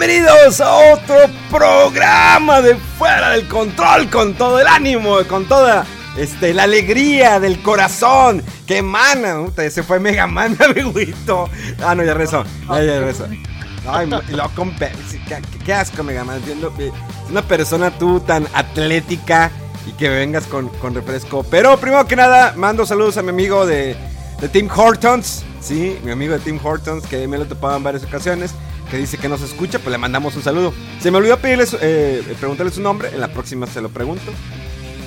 Bienvenidos a otro programa de Fuera del Control con todo el ánimo, con toda este, la alegría del corazón que emana. Puta, se fue Mega Man, amiguito. Ah, no, ya rezó. Ya, ya rezó. Ay, pe- qué, qué asco, Mega Man. Viendo, eh, Una persona tú tan atlética y que vengas con, con refresco. Pero primero que nada, mando saludos a mi amigo de, de Tim Hortons. Sí, mi amigo de Tim Hortons, que me lo he topado en varias ocasiones. Que dice que nos escucha, pues le mandamos un saludo. Se me olvidó pedirle, su- eh, preguntarle su nombre. En la próxima se lo pregunto.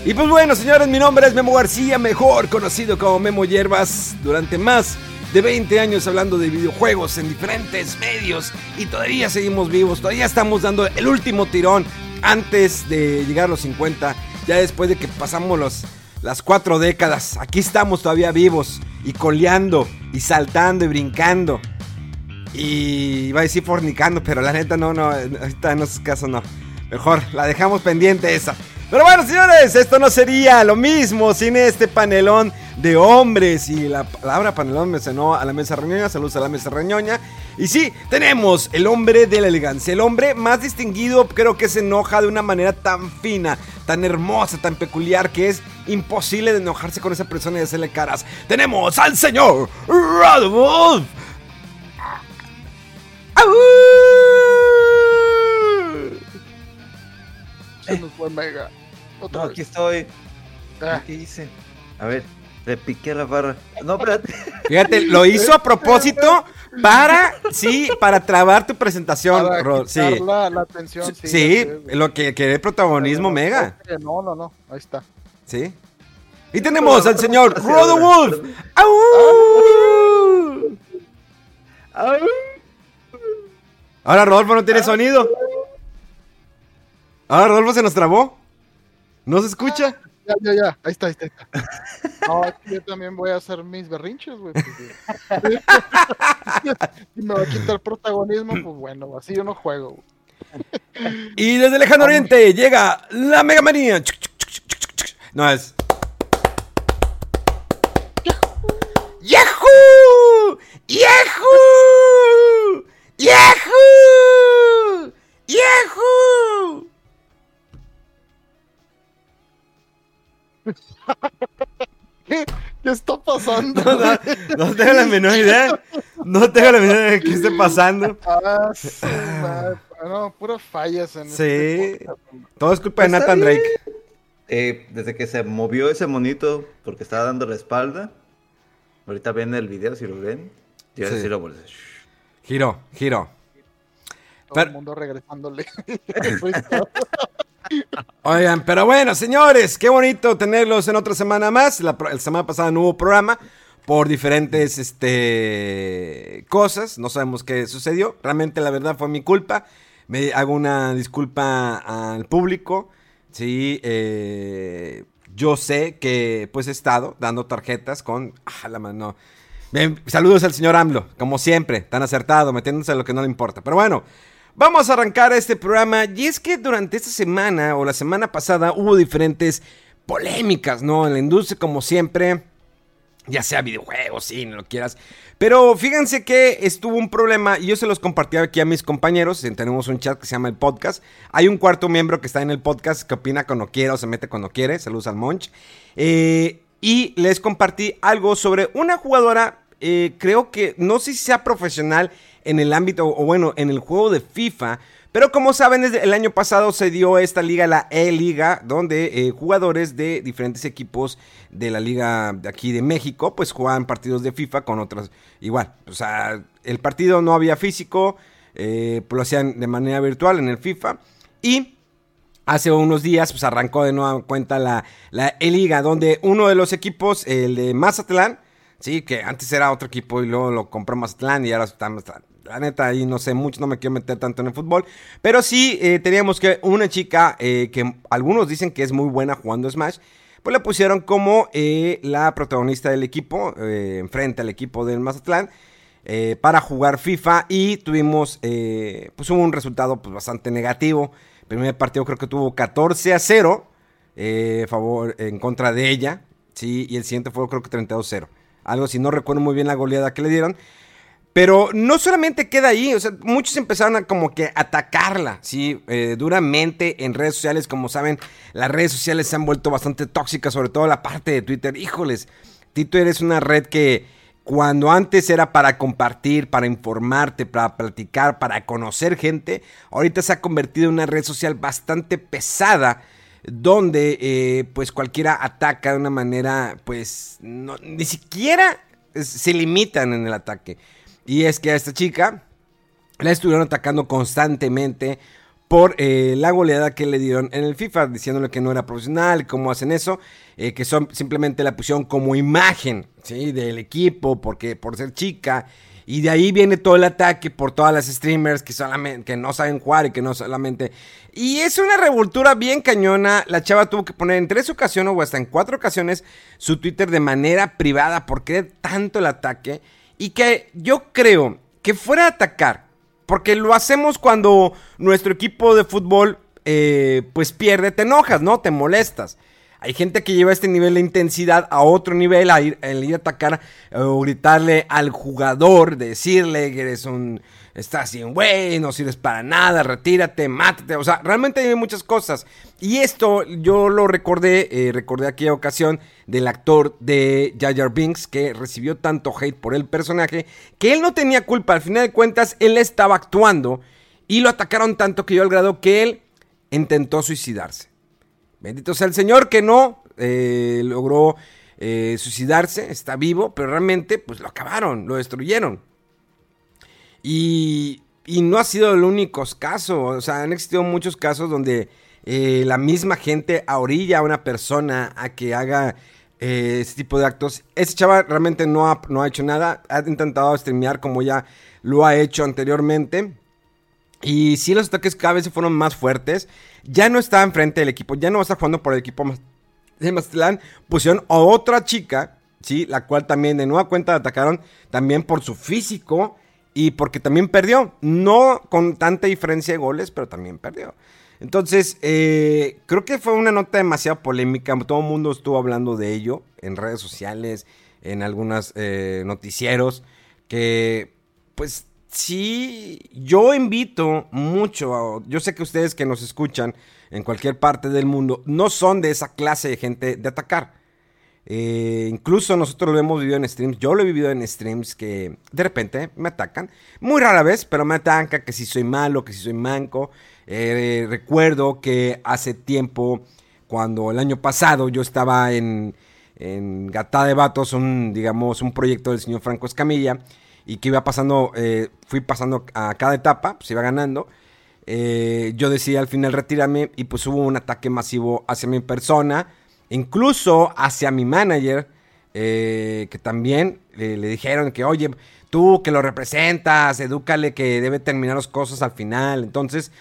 Y pues bueno, señores, mi nombre es Memo García, mejor conocido como Memo Hierbas, durante más de 20 años hablando de videojuegos en diferentes medios y todavía seguimos vivos, todavía estamos dando el último tirón antes de llegar a los 50, ya después de que pasamos los, las cuatro décadas, aquí estamos todavía vivos y coleando y saltando y brincando. Y iba a decir fornicando, pero la neta no, no, ahorita en esos casos no. Mejor la dejamos pendiente esa. Pero bueno, señores, esto no sería lo mismo sin este panelón de hombres. Y la palabra panelón me sonó a la mesa reñoña. Saludos a la mesa reñoña. Y sí, tenemos el hombre de la elegancia. El hombre más distinguido, creo que se enoja de una manera tan fina, tan hermosa, tan peculiar, que es imposible de enojarse con esa persona y hacerle caras. Tenemos al señor Rodolfo. Se nos fue Mega. Otra No, vez. aquí estoy. Ah. ¿Qué hice? A ver, le piqué a la barra. No, espérate. Fíjate, lo hizo a propósito para, sí, para trabar tu presentación, Para Rod, sí. la, la atención. Sí, Sí, lo que quiere protagonismo mega, no, No, no. Ahí está. sí. Y tenemos al señor Rodo. Wolf. ¡Au! Ay, Ahora Rodolfo no tiene sonido. Ahora Rodolfo se nos trabó. ¿No se escucha? Ya, ya, ya. Ahí está, ahí está. Ahí está. No, yo también voy a hacer mis berrinches, güey. porque- y me va a quitar protagonismo, pues bueno, así yo no juego. güey. Y desde el lejano oriente llega la Mega Manía. No es. ¡Yahoo! ¡Yahoo! ¡Yahoo! ¡Yahoo! ¿Qué? ¿Qué está pasando? No, no, no tengo la menor idea. No tengo la menor idea de qué esté pasando. Ah, sí, no, puras fallas en Sí. este podcast. Todo es culpa de Está Nathan bien. Drake. eh, desde que se movió ese monito porque estaba dando la espalda. Ahorita ven el video si lo ven. Yo Sí. sí. lo. Giro, giro. Todo Pero- el mundo regresándole. Oigan, pero bueno, señores, qué bonito tenerlos en otra semana más. La, semana pasada no hubo programa por diferentes este, cosas. No sabemos qué sucedió. Realmente, la verdad, fue mi culpa. Me hago una disculpa al público. Sí, eh, yo sé que pues he estado dando tarjetas con... Ah, la mano. Bien, saludos al señor AMLO, como siempre, tan acertado, metiéndose a lo que no le importa. Pero bueno, vamos a arrancar este programa. Y es que durante esta semana o la semana pasada hubo diferentes polémicas, ¿no? En la industria, como siempre, ya sea videojuegos, sí, no lo quieras. Pero fíjense que estuvo un problema y yo se los compartí aquí a mis compañeros. Tenemos un chat que se llama el podcast. Hay un cuarto miembro que está en el podcast que opina cuando quiere o se mete cuando quiere. Saludos al Monch. Eh, y les compartí algo sobre una jugadora, eh, creo que no sé si sea profesional en el ámbito o bueno, en el juego de FIFA, Pero como saben, desde el año pasado se dio esta liga, la E-Liga, donde eh, jugadores de diferentes equipos de la liga de aquí de México, pues jugaban partidos de FIFA con otras. Igual, o sea, el partido no había físico, eh, pues lo hacían de manera virtual en el FIFA. Y hace unos días, pues arrancó de nueva cuenta la, la E-Liga, donde uno de los equipos, el de Mazatlán, sí, que antes era otro equipo y luego lo compró Mazatlán y ahora está la neta, ahí no sé mucho, no me quiero meter tanto en el fútbol. Pero sí eh, teníamos que una chica eh, que algunos dicen que es muy buena jugando Smash. Pues la pusieron como eh, la protagonista del equipo, enfrente al equipo del Mazatlán, para jugar FIFA. Y tuvimos, pues un resultado pues, bastante negativo. El primer partido creo que tuvo 14 a 0 favor, en contra de ella. Sí, y el siguiente fue creo que 32 a 0. Algo si no recuerdo muy bien la goleada que le dieron. Pero no solamente queda ahí, o sea, muchos empezaron a como que atacarla, ¿sí? Eh, duramente en redes sociales, como saben, las redes sociales se han vuelto bastante tóxicas, sobre todo la parte de Twitter. Híjoles, Twitter es una red que cuando antes era para compartir, para informarte, para platicar, para conocer gente, ahorita se ha convertido en una red social bastante pesada, donde eh, pues cualquiera ataca de una manera, pues ni siquiera se limitan en el ataque. Y es que a esta chica la estuvieron atacando constantemente por eh, la goleada que le dieron en el FIFA, diciéndole que no era profesional, cómo hacen eso, eh, que son simplemente la pusieron como imagen ¿sí? del equipo, porque por ser chica. Y de ahí viene todo el ataque por todas las streamers que solamente que no saben jugar y que no solamente. Y es una revoltura bien cañona. La chava tuvo que poner en tres ocasiones o hasta en cuatro ocasiones su Twitter de manera privada porque tanto el ataque. Y que yo creo que fuera a atacar, porque lo hacemos cuando nuestro equipo de fútbol eh, pues pierde, te enojas, ¿no? Te molestas. Hay gente que lleva este nivel de intensidad a otro nivel, a ir, ir a atacar o gritarle al jugador, decirle que eres un estás bien güey, no sirves para nada, retírate, mátate. O sea, realmente hay muchas cosas. Y esto yo lo recordé, eh, recordé aquella ocasión del actor de Jar Binks que recibió tanto hate por el personaje que él no tenía culpa. Al final de cuentas, él estaba actuando y lo atacaron tanto que yo al grado que él intentó suicidarse. Bendito sea el Señor que no eh, logró eh, suicidarse, está vivo, pero realmente pues lo acabaron, lo destruyeron. Y, no ha sido el único caso. O sea, han existido muchos casos donde eh, la misma gente orilla a una persona a que haga ese tipo de actos. Ese chaval realmente no ha, no ha hecho nada. Ha intentado streamear como ya lo ha hecho anteriormente. Y sí, los ataques cada vez fueron más fuertes. Ya no está enfrente del equipo. Ya no estar jugando por el equipo de Mazatlán. Pusieron a otra chica. Sí, la cual también de nueva cuenta atacaron. También por su físico y porque también perdió. No con tanta diferencia de goles, pero también perdió. Entonces, eh, creo que fue una nota demasiado polémica. Todo el mundo estuvo hablando de ello en redes sociales, en algunos eh, noticieros. Que, pues, sí, yo invito mucho. yo sé que ustedes que nos escuchan en cualquier parte del mundo no son de esa clase de gente de atacar. Eh, incluso nosotros lo hemos vivido en streams. Yo lo he vivido en streams que de repente me atacan. Muy rara vez, pero me atacan que si soy malo, que si soy manco. Eh, recuerdo que hace tiempo, cuando el año pasado yo estaba en, en Gata de Vatos, un, digamos, un proyecto del señor Franco Escamilla, y que iba pasando, eh, fui pasando a cada etapa, pues iba ganando. yo decidí al final retirarme y pues hubo un ataque masivo hacia mi persona incluso hacia mi manager, eh, que también le dijeron que, oye, tú que lo representas, edúcale que debe terminar las cosas al final. Entonces,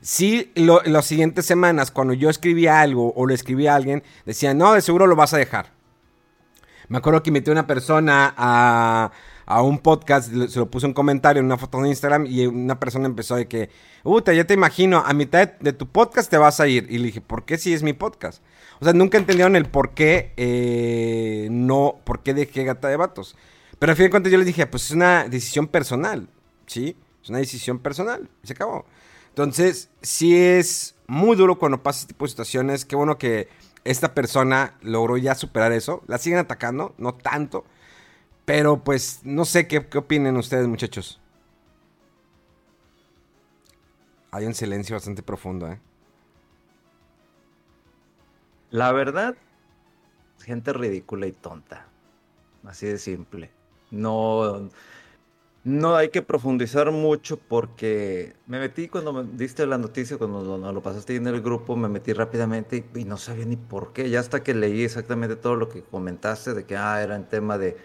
sí, las siguientes semanas, cuando yo escribía algo o lo escribía a alguien, decían, no, de seguro lo vas a dejar. Me acuerdo que invité a una persona a, a un podcast, se lo puse un comentario en una foto de Instagram y una persona empezó de que, puta, ya te imagino, a mitad de, tu podcast te vas a ir. Y le dije, ¿por qué si es mi podcast? O sea, nunca entendieron el por qué eh, no, por qué dejé Gata de Vatos. Pero al fin de cuentas yo les dije, pues es una decisión personal, ¿sí? Es una decisión personal y se acabó. Entonces, sí es muy duro cuando pasa este tipo de situaciones. Qué bueno que esta persona logró ya superar eso. La siguen atacando, no tanto. Pero pues no sé qué, qué opinen ustedes muchachos. Hay un silencio bastante profundo, ¿eh? La verdad, gente ridícula y tonta. Así de simple. No, no hay que profundizar mucho porque me metí cuando me diste la noticia, cuando lo, lo pasaste en el grupo, me metí rápidamente y, no sabía ni por qué. Ya hasta que leí exactamente todo lo que comentaste de que ah, era en tema de,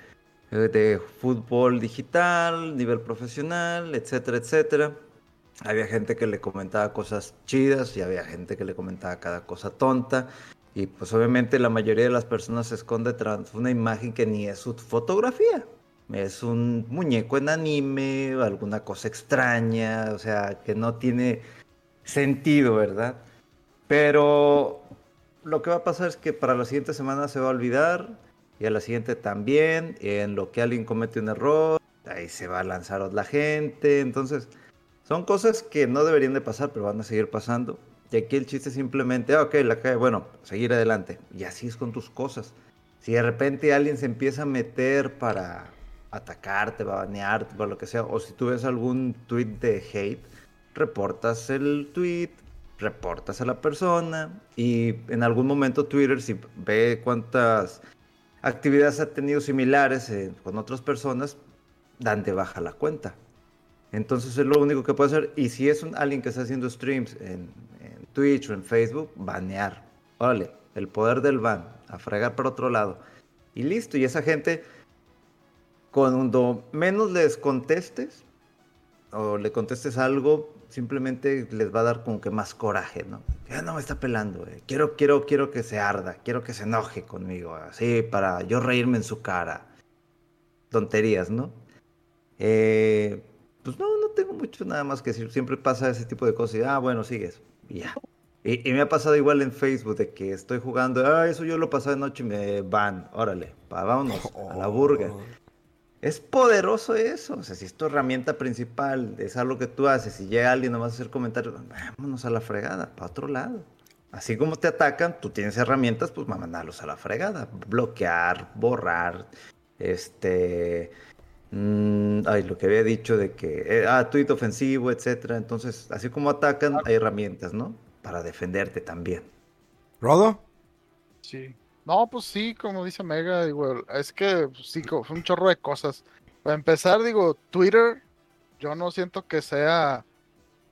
de fútbol digital, nivel profesional, etcétera, etcétera. Había gente que le comentaba cosas chidas y había gente que le comentaba cada cosa tonta. Y pues obviamente la mayoría de las personas se esconde tras una imagen que ni es su fotografía. Es un muñeco en anime, alguna cosa extraña, o sea, que no tiene sentido, ¿verdad? Pero lo que va a pasar es que para la siguiente semana se va a olvidar y a la siguiente también. En lo que alguien comete un error, ahí se va a lanzar la gente. Entonces, son cosas que no deberían de pasar, pero van a seguir pasando. Y aquí el chiste es simplemente, ah, ok, la cae, bueno, seguir adelante. Y así es con tus cosas. Si de repente alguien se empieza a meter para atacarte, va a banearte, para lo que sea, o si tú ves algún tweet de hate, reportas el tweet, reportas a la persona y en algún momento Twitter, si ve cuántas actividades ha tenido similares eh, con otras personas, dan de baja la cuenta. Entonces es lo único que puede hacer. Y si es un, alguien que está haciendo streams en, en Twitch o en Facebook, banear. Órale, el poder del ban, a fregar para otro lado. Y listo, y esa gente, cuando menos les contestes o le contestes algo, simplemente les va a dar como que más coraje, ¿no? Ya no me está pelando, eh. quiero, quiero, quiero que se arda, quiero que se enoje conmigo, así para yo reírme en su cara. Tonterías, ¿no? Eh, pues no, no tengo mucho nada más que decir. Siempre pasa ese tipo de cosas y, ah, bueno, sigues. Y ya. Y, me ha pasado igual en Facebook de que estoy jugando, ah, eso yo lo pasé de noche y me van, órale, pa, vámonos a la burga. Es poderoso eso, o sea, si es tu herramienta principal, es algo que tú haces y llega alguien nomás a hacer comentarios, vámonos a la fregada, para otro lado. Así como te atacan, tú tienes herramientas, pues mandarlos a la fregada, bloquear, borrar, este, Mm, ay, lo que había dicho de que, eh, ah, ofensivo, etcétera. Entonces, así como atacan, hay herramientas, ¿no? Para defenderte también. ¿Rodo? Sí. No, pues sí, como dice Mega, digo, es que pues, sí, co- un chorro de cosas. Para empezar, digo, Twitter, yo no siento que sea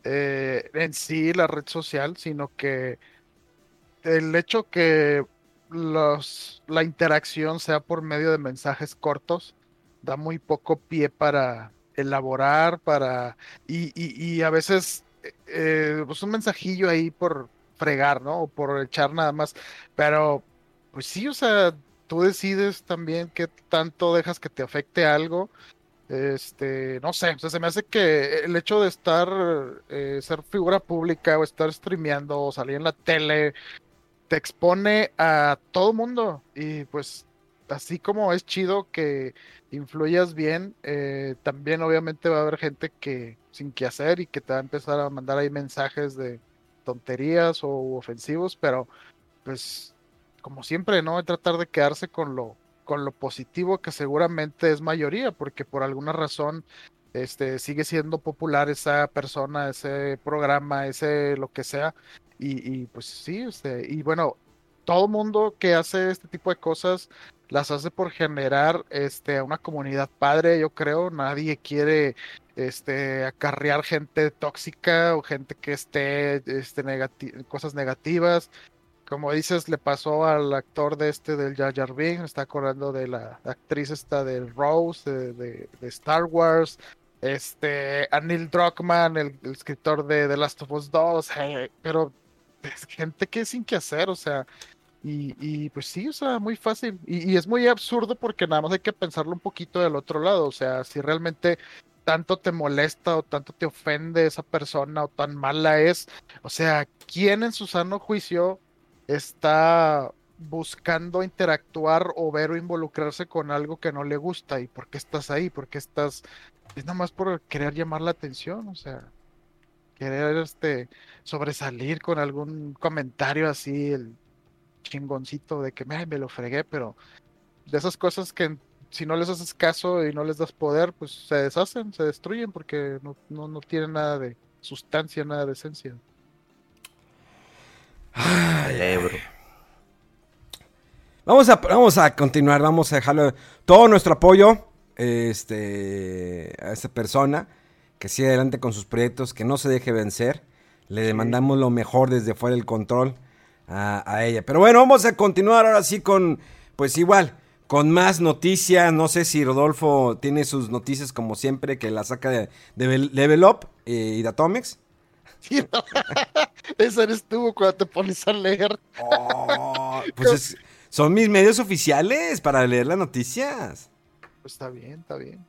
eh, en sí la red social, sino que el hecho que los, la interacción sea por medio de mensajes cortos da muy poco pie para elaborar, para... Y, y, y a veces, eh, pues un mensajillo ahí por fregar, ¿no? O por echar nada más. Pero, pues sí, o sea, tú decides también qué tanto dejas que te afecte algo. Este, no sé, o sea, se me hace que el hecho de estar, eh, ser figura pública o estar streameando o salir en la tele, te expone a todo mundo. Y pues, así como es chido que influyas bien, eh, también obviamente va a haber gente que sin qué hacer y que te va a empezar a mandar ahí mensajes de tonterías o ofensivos, pero pues como siempre, ¿no? Tratar de quedarse con lo, con lo positivo que seguramente es mayoría, porque por alguna razón este, sigue siendo popular esa persona, ese programa, ese lo que sea, y, y pues sí, este, y bueno, todo mundo que hace este tipo de cosas las hace por generar este, una comunidad padre, yo creo. Nadie quiere este, acarrear gente tóxica o gente que esté este, negati cosas negativas. Como dices, le pasó al actor de este del Jar Jar está acordando de la actriz esta de Rose, de, Star Wars. Este, a Neil Druckmann, el, escritor de The Last of Us 2, hey, pero es gente que sin que hacer, o sea, y, pues sí, o sea, muy fácil. Y, es muy absurdo porque nada más hay que pensarlo un poquito del otro lado. O sea, si realmente tanto te molesta o tanto te ofende esa persona o tan mala es, o sea, ¿quién en su sano juicio está buscando interactuar o ver o involucrarse con algo que no le gusta? ¿Y por qué estás ahí? ¿Por qué estás...? Es nada más por querer llamar la atención, o sea, querer este sobresalir con algún comentario así, el chingoncito de que me, lo fregué, pero de esas cosas que si no les haces caso y no les das poder, pues se deshacen, se destruyen porque no, no, no tienen nada de sustancia, nada de esencia. Vamos a, vamos a continuar, vamos a dejarle todo nuestro apoyo este, a esta persona, que siga adelante con sus proyectos, que no se deje vencer. Le demandamos lo mejor desde fuera del control a, a ella. Pero bueno, vamos a continuar ahora sí con, pues igual, con más noticias. No sé si Rodolfo tiene sus noticias como siempre, que la saca de, de Level- Level Up eh, y de Atomics. No. Ese eres tú cuando te pones a leer. Oh, pues es- son mis medios oficiales para leer las noticias. Pues está bien, está bien.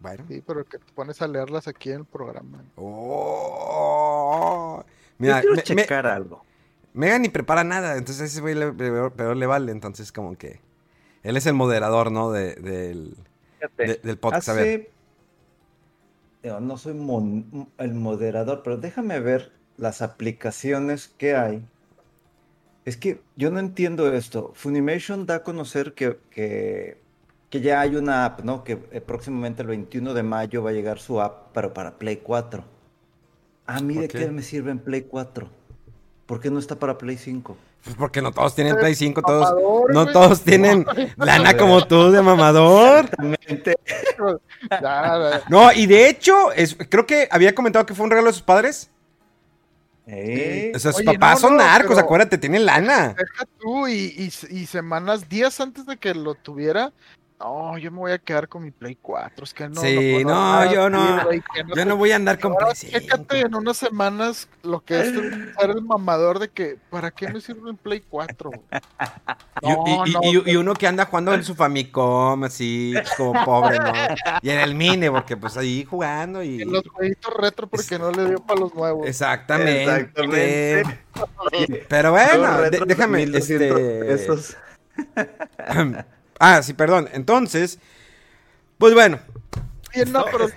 Bueno. Sí, pero que te pones a leerlas aquí en el programa. Oh. Mira, Yo quiero me- me- checar algo. Mega ni prepara nada, entonces ese güey le, le- pero le vale, entonces como que... Él es el moderador, ¿no? De- del, Fíjate, de- del podcast. A ver. No soy mon- el moderador, pero déjame ver las aplicaciones que hay. Es que yo no entiendo esto. Funimation da a conocer que, que, que ya hay una app, ¿no? Que eh, próximamente el 21 de mayo va a llegar su app, pero para Play 4. ¿A mí de Ok. qué me sirve en Play 4? ¿Por qué no está para Play 5? Pues porque no todos tienen Play 5, todos... Mamador, No güey. todos tienen lana como tú de mamador. Exactamente. No, y de hecho, es, creo que había comentado que fue un regalo de sus padres. Eh, O sea, sus Oye, papás no, son no, narcos, acuérdate, tienen lana. Deja tú y, y, y semanas, días antes de que lo tuviera. No, yo me voy a quedar con mi Play 4. Es que no. Sí, puedo no, nada, yo no. Yo no voy a andar con Play 5. chécate en unas semanas lo que es ser el mamador de que, ¿para qué me sirve un Play 4? güey? Y, y- No, y- no, y- y uno que anda jugando en su Famicom, así, pues, como pobre, ¿no? Y en el Mine, porque pues ahí jugando y... en los jueguitos retro porque no le dio para los nuevos. Exactamente. Exactamente. Pero bueno, déjame, 1200 este... pesos. ah, sí, perdón. Entonces, pues bueno, Bien, no, pero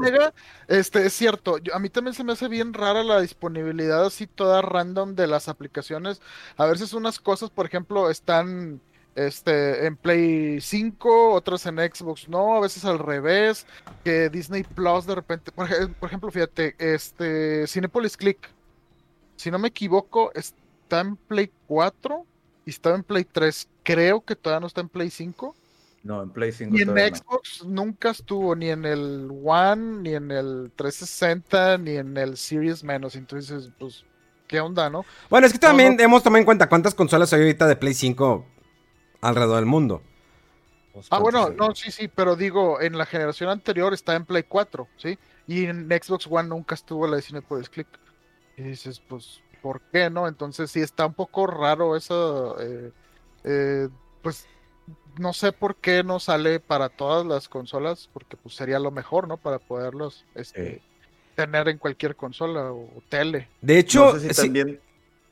Mega, este, es cierto. Yo- a mí también se me hace bien rara la disponibilidad así toda random de las aplicaciones. A veces unas cosas, por ejemplo, están este, en Play 5, otras en Xbox no, a veces al revés. Que Disney Plus de repente, por, por ejemplo, fíjate, este, Cinepolis Click, si no me equivoco, está en Play 4 y estaba en Play 3. Creo que todavía no está en Play 5. No, en Play 5 Y en todavía no. Xbox nunca estuvo, ni en el One, ni en el 360, ni en el Series menos. Entonces, pues, ¿qué onda, no? bueno, es que también No, no. hemos tomado en cuenta cuántas consolas hay ahorita de Play 5 alrededor del mundo. Pues, Ah, bueno, no, sí, sí, pero digo, en la generación anterior está en Play 4, ¿sí? Y en Xbox One nunca estuvo la de Cinepolis Click. Y dices, pues, ¿por qué, no? Entonces, sí, está un poco raro eso. eh, eh, pues, no sé por qué no sale para todas las consolas, porque pues sería lo mejor, ¿no? Para poderlos este, tener en cualquier consola o, tele. De hecho, No sé si sí, también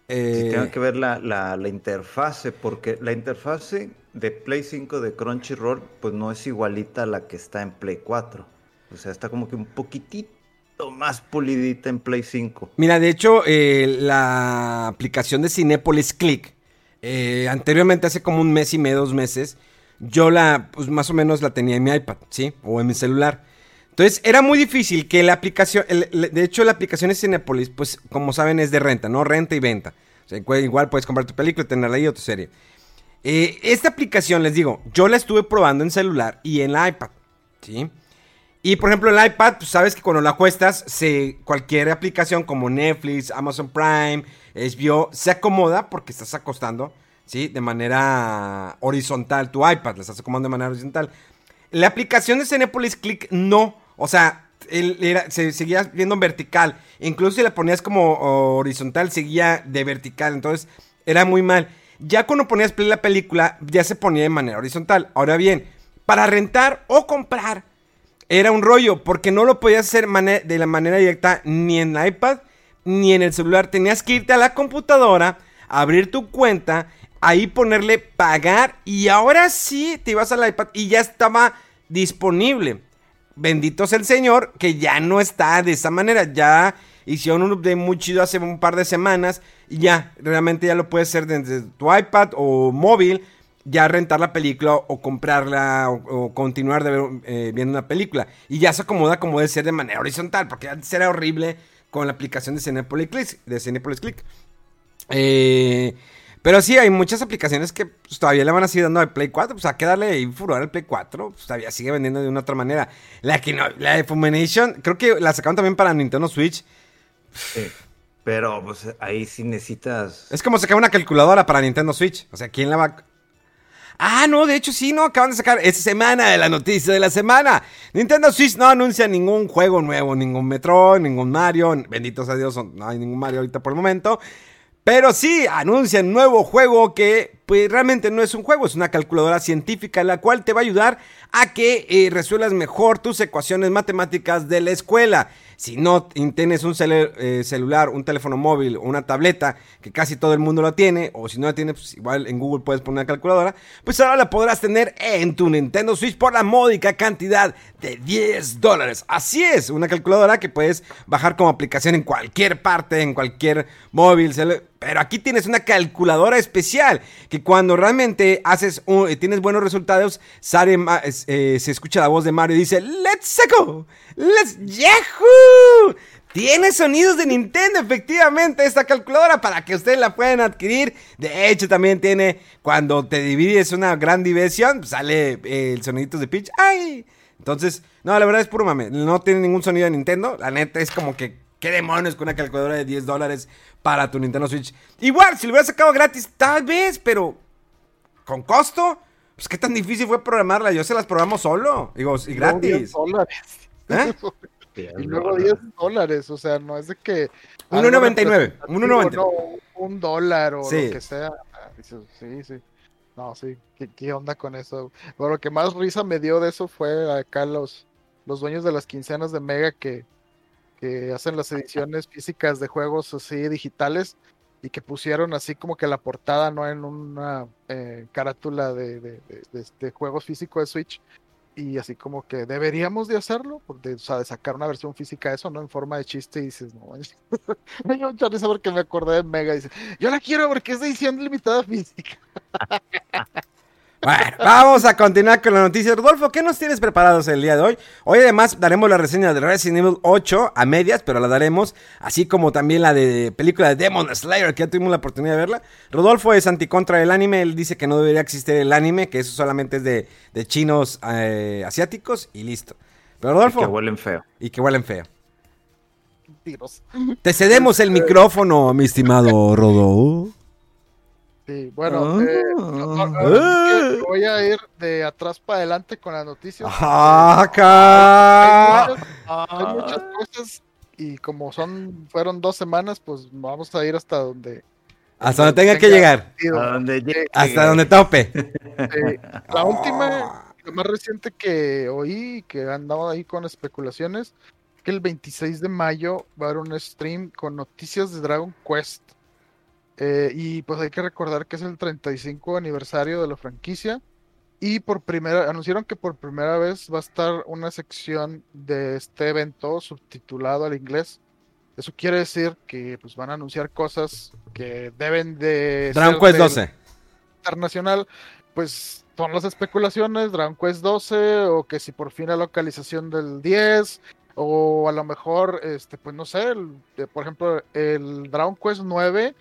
eh, si tenga que ver la, la, la interfase, porque la interfase de Play 5 de Crunchyroll, pues no es igualita a la que está en Play 4. O sea, está como que un poquitito más pulidita en Play 5. Mira, de hecho, eh, la aplicación de Cinepolis Click, eh, anteriormente, hace como un mes y medio, dos meses, yo la, pues más o menos la tenía en mi iPad, ¿sí? O en mi celular. Entonces, era muy difícil que la aplicación, de hecho, la aplicación de Cinepolis, pues, como saben, es de renta, ¿no? Renta y venta. O sea, igual- igual puedes comprar tu película y tenerla ahí o tu serie. Eh, esta aplicación, les digo, yo la estuve probando en celular y en la iPad, ¿sí? Y por ejemplo, el iPad, pues sabes que cuando la acuestas, se, cualquier aplicación como Netflix, Amazon Prime, HBO, se acomoda porque estás acostando, ¿sí? De manera horizontal, tu iPad, la estás acomodando de manera horizontal. La aplicación de Cinepolis Click no, o sea, él era- se seguía viendo en vertical. Incluso si la ponías como horizontal, seguía de vertical, entonces era muy mal. Ya cuando ponías play la película, ya se ponía de manera horizontal. Ahora bien, para rentar o comprar, era un rollo, porque no lo podías hacer de la manera directa ni en iPad ni en el celular. Tenías que irte a la computadora, abrir tu cuenta, ahí ponerle pagar y ahora sí te ibas al iPad y ya estaba disponible. Bendito sea el Señor que ya no está de esa manera. Ya hicieron un update muy chido hace un par de semanas y ya, realmente ya lo puedes hacer desde tu iPad o móvil. Ya rentar la película o comprarla o, o continuar de ver, eh, viendo una película. Y ya se acomoda como debe ser de manera horizontal, porque antes era horrible con la aplicación de Cinepolis Click. De Cinepolis Click. Eh, pero sí, hay muchas aplicaciones que pues, todavía le van a seguir dando al Play 4. Pues hay que darle furor al Play 4. Pues, todavía sigue vendiendo de una otra manera. La que no, la de Fumination, creo que la sacaron también para Nintendo Switch. Sí. Pero pues ahí sí necesitas. Es como sacar una calculadora para Nintendo Switch. O sea, ¿quién la va a... Ah, no, de hecho sí, no, acaban de sacar esta semana de la noticia de la semana. Nintendo Switch no anuncia ningún juego nuevo, ningún Metroid, ningún Mario. Benditos a Dios, no hay ningún Mario ahorita por el momento. Pero sí anuncia un nuevo juego que pues realmente no es un juego, es una calculadora científica la cual te va a ayudar a que eh, resuelvas mejor tus ecuaciones matemáticas de la escuela. Si no tienes un eh, celular, un teléfono móvil o una tableta, que casi todo el mundo lo tiene, o si no la tiene, pues igual en Google puedes poner una calculadora, pues ahora la podrás tener en tu Nintendo Switch por la módica cantidad de 10 dólares. Así es, una calculadora que puedes bajar como aplicación en cualquier parte, en cualquier móvil, pero aquí tienes una calculadora especial que cuando realmente haces un, tienes buenos resultados, sale, eh, se escucha la voz de Mario y dice, ¡Let's go! ¡Let's Yahoo! Tiene sonidos de Nintendo, efectivamente, esta calculadora para que ustedes la puedan adquirir. De hecho, también tiene, cuando te divides una gran diversión, pues sale eh, el sonidito de Peach. ¡Ay! Entonces, no, la verdad es puro mame. No tiene ningún sonido de Nintendo. La neta es como que, ¿qué demonios con una calculadora de 10 dólares para tu Nintendo Switch? Igual, si lo hubiera sacado gratis, tal vez, pero con costo. Pues qué tan difícil fue programarla. Yo se las programo solo. Digo, y gratis. ¿Eh? Y luego 10 dólares, o sea, no es de que... 1.99, 1.99. No, un dólar o lo que sea. Sí, sí. No, sí, ¿Qué, onda con eso? Pero lo que más risa me dio de eso fue acá los, los dueños de las quincenas de Mega que, que hacen las ediciones físicas de juegos así digitales y que pusieron así como que la portada, ¿no? En una eh, carátula de, de, de, juegos físicos de Switch, y así como que deberíamos de hacerlo, porque, o sea, de sacar una versión física de eso, ¿no? En forma de chiste y dices, no, dio mucha risa porque me acordé de Mega y dice, yo la quiero porque es de edición limitada física. Bueno, vamos a continuar con la noticia. Rodolfo, ¿qué nos tienes preparados el día de hoy? Hoy además daremos la reseña de Resident Evil 8 a medias, pero la daremos, así como también la de película de Demon Slayer, que ya tuvimos la oportunidad de verla. Rodolfo es anticontra del anime, él dice que no debería existir el anime, que eso solamente es de, chinos eh, asiáticos y listo. Pero Rodolfo... Y que huelen feo. Y que huelen feo. Te cedemos el micrófono, mi estimado Rodolfo. Sí, bueno, eh, ah. voy a ir de atrás para adelante con las noticias. Acá. Hay, muchas, cosas y como son fueron dos semanas, pues vamos a ir hasta donde hasta donde tenga, que llegar. hasta donde tope. La última, la más reciente que oí, que andaba ahí con especulaciones, que el 26 de mayo va a haber un stream con noticias de Dragon Quest. Eh, y pues hay que recordar que es el 35 aniversario de la franquicia. Y por primera, anunciaron que por primera vez va a estar una sección de este evento subtitulado al inglés. Eso quiere decir que pues van a anunciar cosas que deben de Dragon Quest 12 internacional. Pues son las especulaciones, Dragon Quest 12 o que si por fin la localización del 10 o a lo mejor este pues no sé, por ejemplo, el Dragon Quest 9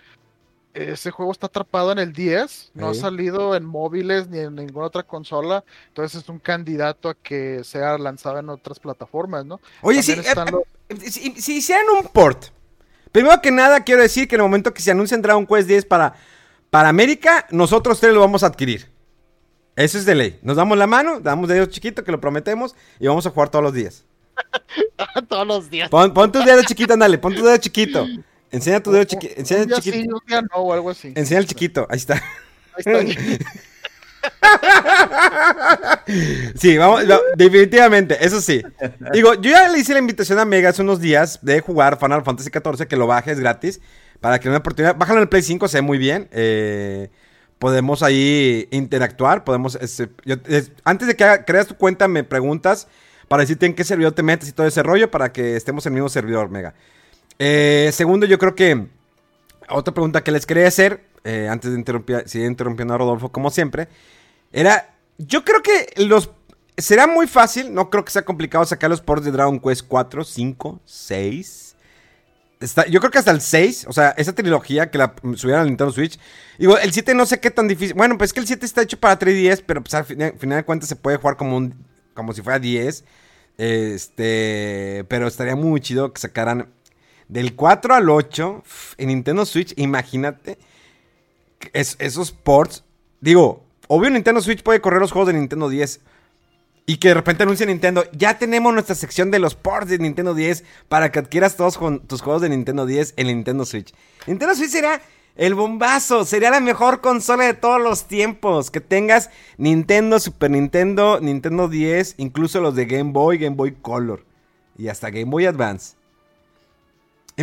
ese juego está atrapado en el 10, no ha salido en móviles ni en ninguna otra consola, entonces es un candidato a que sea lanzado en otras plataformas, ¿no? Oye, si, eh, eh, si, hicieran un port, primero que nada quiero decir que en el momento que se anuncien Dragon Quest 10 para, para América, nosotros tres lo vamos a adquirir. Eso es de ley. Nos damos la mano, damos dedo chiquito, que lo prometemos, y vamos a jugar todos los días. todos los días. Pon, pon tu dedo chiquito, andale, pon tu dedo chiquito. Enseña tu dedo chiquito. Enseña el chiquito. Sí, un día no, o algo así. Enseña el chiquito, ahí está. Ahí está. sí, vamos, definitivamente, eso sí. Digo, yo ya le hice la invitación a Mega hace unos días de jugar Final Fantasy XIV, que lo bajes gratis, para que una oportunidad. Bájalo en el Play 5, se ve muy bien. Eh, podemos ahí interactuar, podemos... Este, antes de que creas tu cuenta, me preguntas para decirte en qué servidor te metes y todo ese rollo, para que estemos en el mismo servidor, Mega. Eh, segundo, yo creo que otra pregunta que les quería hacer, eh, antes de interrumpir, seguir interrumpiendo a Rodolfo, como siempre, era, yo creo que los... Será muy fácil, no creo que sea complicado sacar los ports de Dragon Quest 4, 5, 6. yo creo que hasta el 6, o sea, esa trilogía que la subieron al Nintendo Switch. Digo, el 7 no sé qué tan difícil. Bueno, pues es que el 7 está hecho para 3DS, pero pues al final, de cuentas se puede jugar como un como si fuera 10. Este, pero estaría muy chido que sacaran del 4 al 8 en Nintendo Switch, imagínate esos ports. Digo, obvio Nintendo Switch puede correr los juegos de Nintendo 10. Y que de repente anuncie Nintendo, ya tenemos nuestra sección de los ports de Nintendo 10 para que adquieras todos tus juegos de Nintendo 10 en Nintendo Switch. Nintendo Switch sería el bombazo, sería la mejor consola de todos los tiempos. Que tengas Nintendo, Super Nintendo, Nintendo 10, incluso los de Game Boy, Game Boy Color y hasta Game Boy Advance.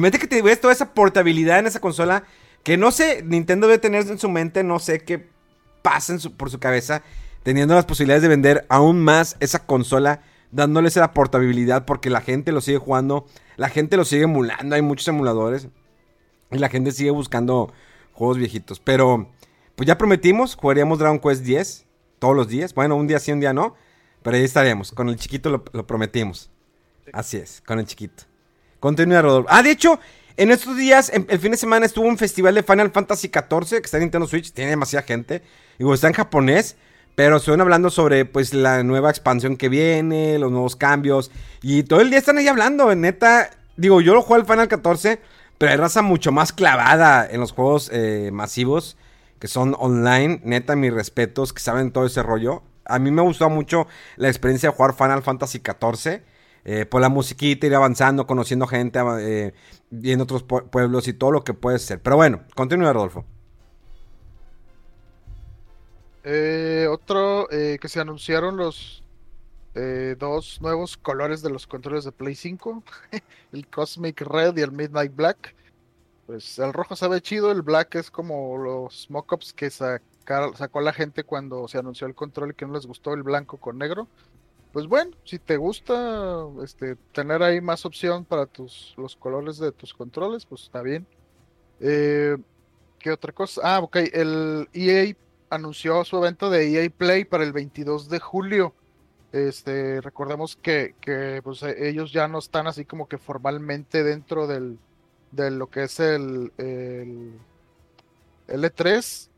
De que te ves toda esa portabilidad en esa consola, que no sé, Nintendo debe tener en su mente, no sé qué pasa por su cabeza, teniendo las posibilidades de vender aún más esa consola, dándoles esa portabilidad, porque la gente lo sigue jugando, la gente lo sigue emulando, hay muchos emuladores, y la gente sigue buscando juegos viejitos. Pero, pues ya prometimos, jugaríamos Dragon Quest 10 todos los días, bueno, un día sí, un día no, pero ahí estaríamos, con el chiquito lo, lo prometimos. Así es, con el chiquito. Continúa, Rodolfo. Ah, de hecho, en estos días, el fin de semana estuvo un festival de Final Fantasy XIV que está en Nintendo Switch. Tiene demasiada gente. Digo, está en japonés. Pero estuvieron hablando sobre pues la nueva expansión que viene, los nuevos cambios. Y todo el día están ahí hablando. Neta, digo, yo lo juego al Final 14, pero hay raza mucho más clavada en los juegos eh, masivos que son online. Neta, mis respetos, que saben todo ese rollo. A mí me gustó mucho la experiencia de jugar Final Fantasy XIV eh, por la musiquita, ir avanzando, conociendo gente, eh, en otros pueblos y todo lo que puede ser. Pero bueno, continúa, Rodolfo. Eh, otro eh, que se anunciaron los dos nuevos colores de los controles de Play 5, el Cosmic Red y el Midnight Black. Pues el rojo sabe chido, el black es como los mockups que sacó la gente cuando se anunció el control y que no les gustó el blanco con negro pues bueno, si te gusta este, tener ahí más opción para tus los colores de tus controles, pues está bien. Eh, ¿Qué otra cosa? Ah, ok, el EA anunció su evento de EA Play para el 22 de julio. Este, recordemos que, que pues, ellos ya no están así como que formalmente dentro del, de lo que es el, el, el E3.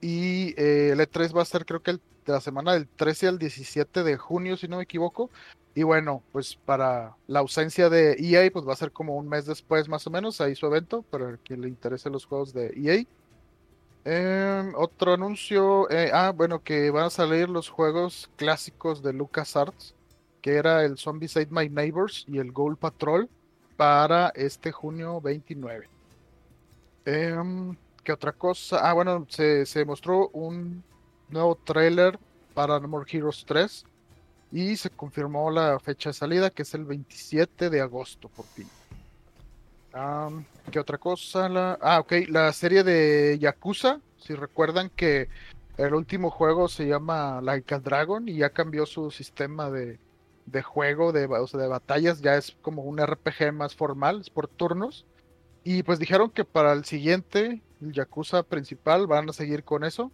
Y eh, el E3 va a ser creo que el de la semana del 13 al 17 de junio, si no me equivoco. Y bueno, pues para la ausencia de EA, pues va a ser como un mes después más o menos, ahí su evento, para quien le interese los juegos de EA. Em, otro anuncio, eh, ah, bueno, que van a salir los juegos clásicos de LucasArts, que era el Zombies Ate My Neighbors y el Gold Patrol para este junio 29. Em, ¿Qué otra cosa? Ah, bueno, se, se mostró un nuevo trailer para No More Heroes 3 y se confirmó la fecha de salida que es el 27 de agosto por fin. ¿Qué otra cosa? La, ah, ok, la serie de Yakuza, si recuerdan que el último juego se llama Like a Dragon y ya cambió su sistema de, de juego, de, de batallas, ya es como un RPG más formal, es por turnos. Y pues dijeron que para el siguiente, el Yakuza principal, van a seguir con eso.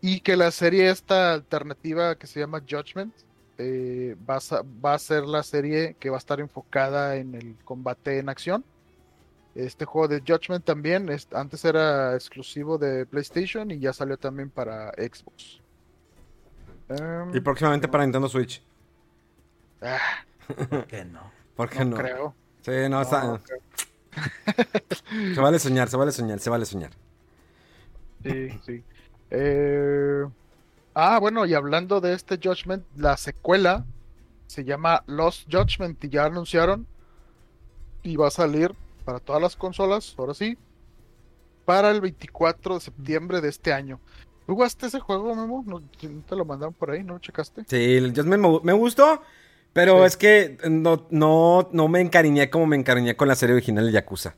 Y que la serie esta alternativa que se llama Judgment eh, va, a, va, a, ser la serie que va a estar enfocada en el combate en acción. Este juego de Judgment también antes era exclusivo de PlayStation y ya salió también para Xbox. Em, y próximamente para Nintendo Switch. Ah, ¿Por qué no? ¿Por qué no? creo. Sí, no, está... se vale soñar, se vale soñar, se vale soñar. Sí, sí. Eh, ah, bueno, y hablando de este Judgment, la secuela se llama Lost Judgment y ya anunciaron y va a salir para todas las consolas, ahora sí, para el 24 de septiembre de este año. ¿Jugaste ese juego, Memo? ¿No, te lo mandaron por ahí? ¿No lo checaste? Sí, el Judgment me, gustó, pero es que no, no, no me encariñé como me encariñé con la serie original de Yakuza.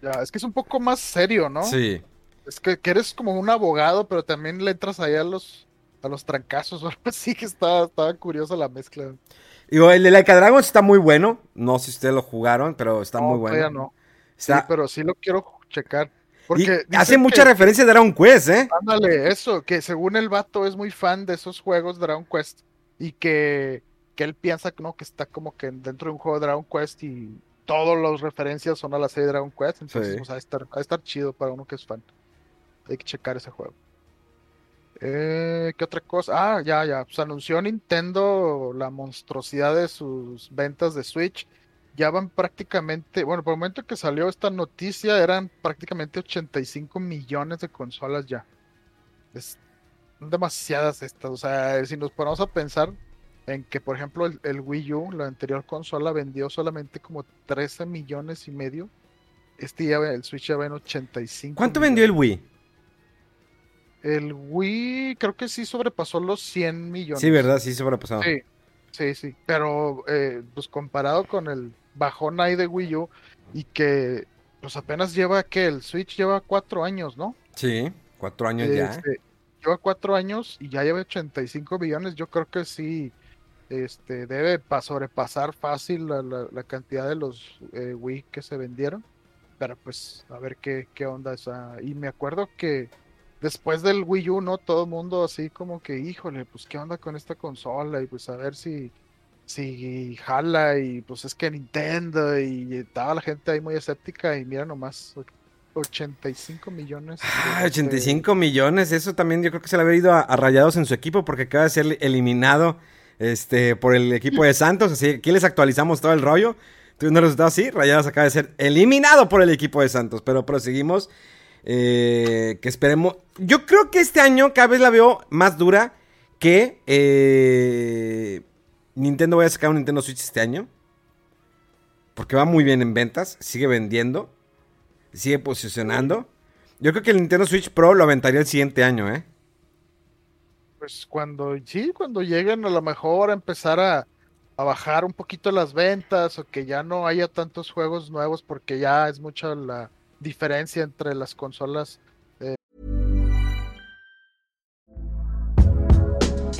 Ya, es que es un poco más serio, ¿no? Sí. Es que, eres como un abogado, pero también le entras ahí a los, a los trancazos o algo así, que estaba, estaba curiosa la mezcla. Digo, el de Laika Dragon está muy bueno. No sé si ustedes lo jugaron, pero está muy bueno. no. Sí, pero sí lo quiero checar. Porque hace mucha que- referencia a Dragon Quest, ¿eh? Ándale, eso, que según el vato es muy fan de esos juegos Dragon Quest y que, que él piensa que no, que está como que dentro de un juego de Dragon Quest y todas las referencias son a la serie Dragon Quest, entonces Sí. pues, ha, de estar, ha de estar chido para uno que es fan. Hay que checar ese juego. Eh, ¿qué otra cosa? Ah, ya, ya. Pues anunció Nintendo la monstruosidad de sus ventas de Switch. Ya van prácticamente, bueno, por el momento que salió esta noticia eran prácticamente 85 millones de consolas ya. Es demasiadas estas. O sea, si nos ponemos a pensar en que, por ejemplo, el, el Wii U, la anterior consola, vendió solamente como 13 millones y medio. Este ya, el Switch ya va en 85. ¿Cuánto vendió el. Wii? El Wii creo que sí sobrepasó los 100 millones. Sí, ¿verdad? Sí, sobrepasado. Sí, sí, sí. Pero eh, pues comparado con el bajón ahí de Wii U y que pues apenas lleva que el Switch lleva cuatro años, ¿no? Sí, cuatro años ya. Este, lleva cuatro años y ya lleva 85 millones. Yo creo que sí este, debe pa- sobrepasar fácil la, la- la cantidad de los eh, Wii que se vendieron. Pero pues a ver qué, qué onda esa. Y me acuerdo que después del Wii U, ¿no? Todo el mundo así como que, híjole, pues qué onda con esta consola y pues a ver si, si jala y pues es que Nintendo y estaba la gente ahí muy escéptica y mira nomás, och- 85 millones. de- Ah, de- 85 millones, eso también yo creo que se le había ido a, a Rayados en su equipo porque acaba de ser eliminado este, por el equipo de Santos, así que aquí les actualizamos todo el rollo. Tuvieron un resultado así, Rayados acaba de ser eliminado por el equipo de Santos, pero proseguimos, eh, que esperemos, yo creo que este año cada vez la veo más dura que eh, Nintendo vaya a sacar un Nintendo Switch este año, porque va muy bien en ventas, sigue vendiendo, sigue posicionando. Yo creo que el Nintendo Switch Pro lo aventaría el siguiente año, ¿eh? Pues cuando, sí, cuando lleguen a lo mejor a empezar a, a bajar un poquito las ventas o que ya no haya tantos juegos nuevos porque ya es mucha la diferencia entre las consolas.